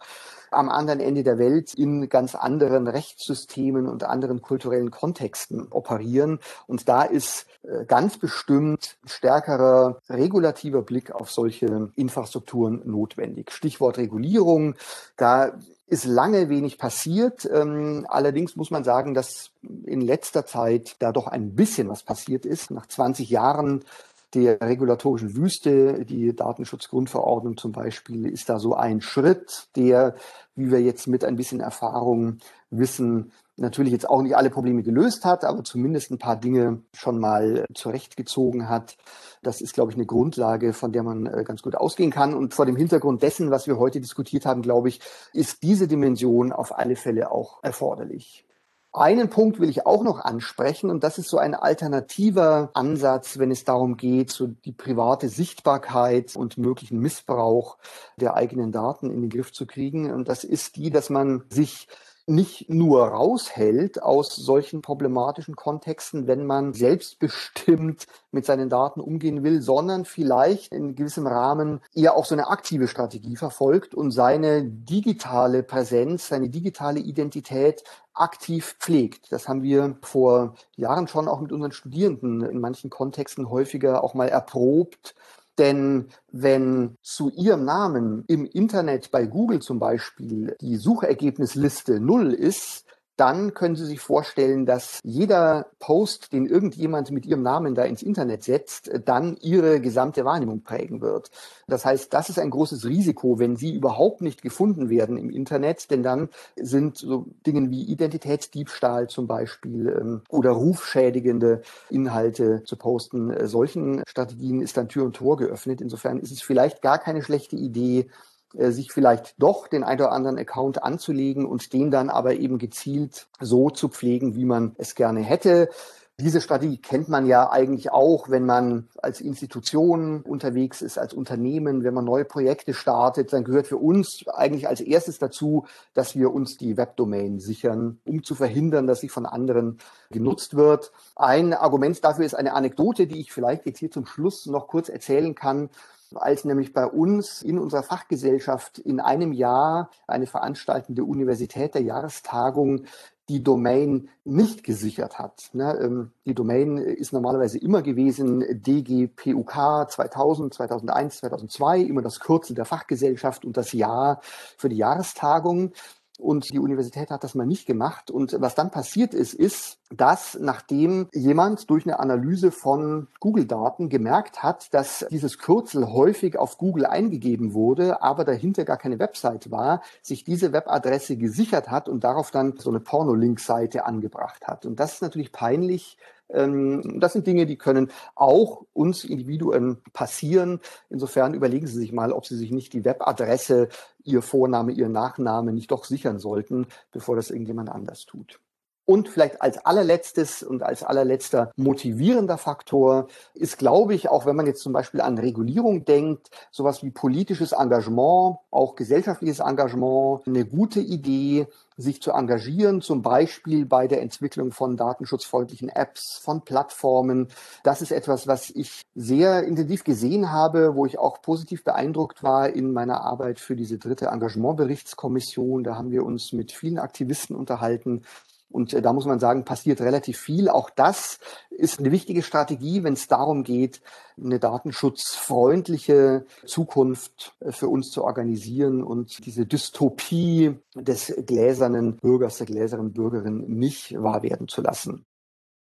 am anderen Ende der Welt in ganz anderen Rechtssystemen und anderen kulturellen Kontexten operieren. Und da ist äh, ganz bestimmt stärkerer regulativer Blick auf solche Infrastrukturen notwendig. Stichwort Regulierung. Da ist lange wenig passiert. Ähm, allerdings muss man sagen, dass in letzter Zeit da doch ein bisschen was passiert ist. Nach 20 Jahren der regulatorischen Wüste. Die Datenschutzgrundverordnung zum Beispiel ist da so ein Schritt, der, wie wir jetzt mit ein bisschen Erfahrung wissen, natürlich jetzt auch nicht alle Probleme gelöst hat, aber zumindest ein paar Dinge schon mal zurechtgezogen hat. Das ist, glaube ich, eine Grundlage, von der man äh, ganz gut ausgehen kann. Und vor dem Hintergrund dessen, was wir heute diskutiert haben, glaube ich, ist diese Dimension auf alle Fälle auch erforderlich. Einen Punkt will ich auch noch ansprechen und das ist so ein alternativer Ansatz, wenn es darum geht, so die private Sichtbarkeit und möglichen Missbrauch der eigenen Daten in den Griff zu kriegen. Und das ist die, dass man sich nicht nur raushält aus solchen problematischen Kontexten, wenn man selbstbestimmt mit seinen Daten umgehen will, sondern vielleicht in gewissem Rahmen eher auch so eine aktive Strategie verfolgt und seine digitale Präsenz, seine digitale Identität aktiv pflegt. Das haben wir vor Jahren schon auch mit unseren Studierenden in manchen Kontexten häufiger auch mal erprobt denn wenn zu Ihrem Namen im Internet bei Google zum Beispiel die Suchergebnisliste null ist, dann können Sie sich vorstellen, dass jeder Post, den irgendjemand mit Ihrem Namen da ins Internet setzt, dann Ihre gesamte Wahrnehmung prägen wird. Das heißt, das ist ein großes Risiko, wenn Sie überhaupt nicht gefunden werden im Internet, denn dann sind so Dinge wie Identitätsdiebstahl zum Beispiel ähm, oder rufschädigende Inhalte zu posten. Solchen Strategien ist dann Tür und Tor geöffnet. Insofern ist es vielleicht gar keine schlechte Idee, sich vielleicht doch den ein oder anderen Account anzulegen und den dann aber eben gezielt so zu pflegen, wie man es gerne hätte. Diese Strategie kennt man ja eigentlich auch, wenn man als Institution unterwegs ist, als Unternehmen, wenn man neue Projekte startet, dann gehört für uns eigentlich als erstes dazu, dass wir uns die Webdomain sichern, um zu verhindern, dass sie von anderen genutzt wird. Ein Argument dafür ist eine Anekdote, die ich vielleicht jetzt hier zum Schluss noch kurz erzählen kann als nämlich bei uns in unserer Fachgesellschaft in einem Jahr eine veranstaltende Universität der Jahrestagung die Domain nicht gesichert hat. Ne, ähm, die Domain ist normalerweise immer gewesen DGPUK 2000, 2001, 2002, immer das Kürzel der Fachgesellschaft und das Jahr für die Jahrestagung. Und die Universität hat das mal nicht gemacht. Und was dann passiert ist, ist, dass nachdem jemand durch eine Analyse von Google-Daten gemerkt hat, dass dieses Kürzel häufig auf Google eingegeben wurde, aber dahinter gar keine Website war, sich diese Webadresse gesichert hat und darauf dann so eine Porno-Link-Seite angebracht hat. Und das ist natürlich peinlich das sind Dinge, die können auch uns Individuen passieren. Insofern überlegen Sie sich mal, ob Sie sich nicht die Webadresse, Ihr Vorname, Ihr Nachname nicht doch sichern sollten, bevor das irgendjemand anders tut. Und vielleicht als allerletztes und als allerletzter motivierender Faktor ist, glaube ich, auch wenn man jetzt zum Beispiel an Regulierung denkt, sowas wie politisches Engagement, auch gesellschaftliches Engagement, eine gute Idee, sich zu engagieren, zum Beispiel bei der Entwicklung von datenschutzfreundlichen Apps, von Plattformen. Das ist etwas, was ich sehr intensiv gesehen habe, wo ich auch positiv beeindruckt war in meiner Arbeit für diese dritte Engagementberichtskommission. Da haben wir uns mit vielen Aktivisten unterhalten und äh, da muss man sagen, passiert relativ viel. Auch das ist eine wichtige Strategie, wenn es darum geht, eine datenschutzfreundliche Zukunft äh, für uns zu organisieren und diese Dystopie des gläsernen Bürgers, der gläsernen Bürgerin nicht wahr werden zu lassen.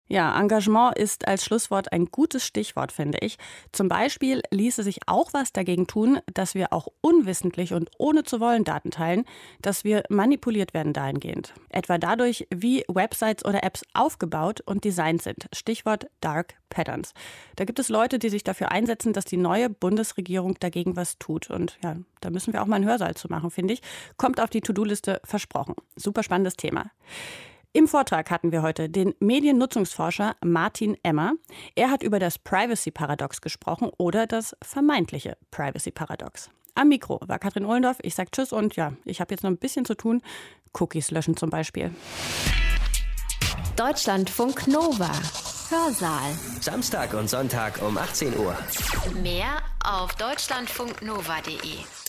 Ja, Engagement ist als Schlusswort ein gutes Stichwort, finde ich. Zum Beispiel ließe sich auch was dagegen tun, dass wir auch unwissentlich und ohne zu wollen Daten teilen, dass wir manipuliert werden dahingehend. Etwa dadurch, wie Websites oder Apps aufgebaut und designt sind. Stichwort Dark Patterns. Da gibt es Leute, die sich dafür einsetzen, dass die neue Bundesregierung dagegen was tut. Und ja, da müssen wir auch mal einen Hörsaal zu machen, finde ich. Kommt auf die To-Do-Liste versprochen. Super spannendes Thema. Im Vortrag hatten wir heute den Mediennutzungsforscher Martin Emmer. Er hat über das Privacy-Paradox gesprochen oder das vermeintliche Privacy-Paradox. Am Mikro war Katrin Ohlendorf. Ich sage Tschüss und ja, ich habe jetzt noch ein bisschen zu tun. Cookies löschen zum Beispiel. Deutschlandfunk Nova. Hörsaal. Samstag und Sonntag um 18 Uhr. Mehr auf deutschlandfunknova.de.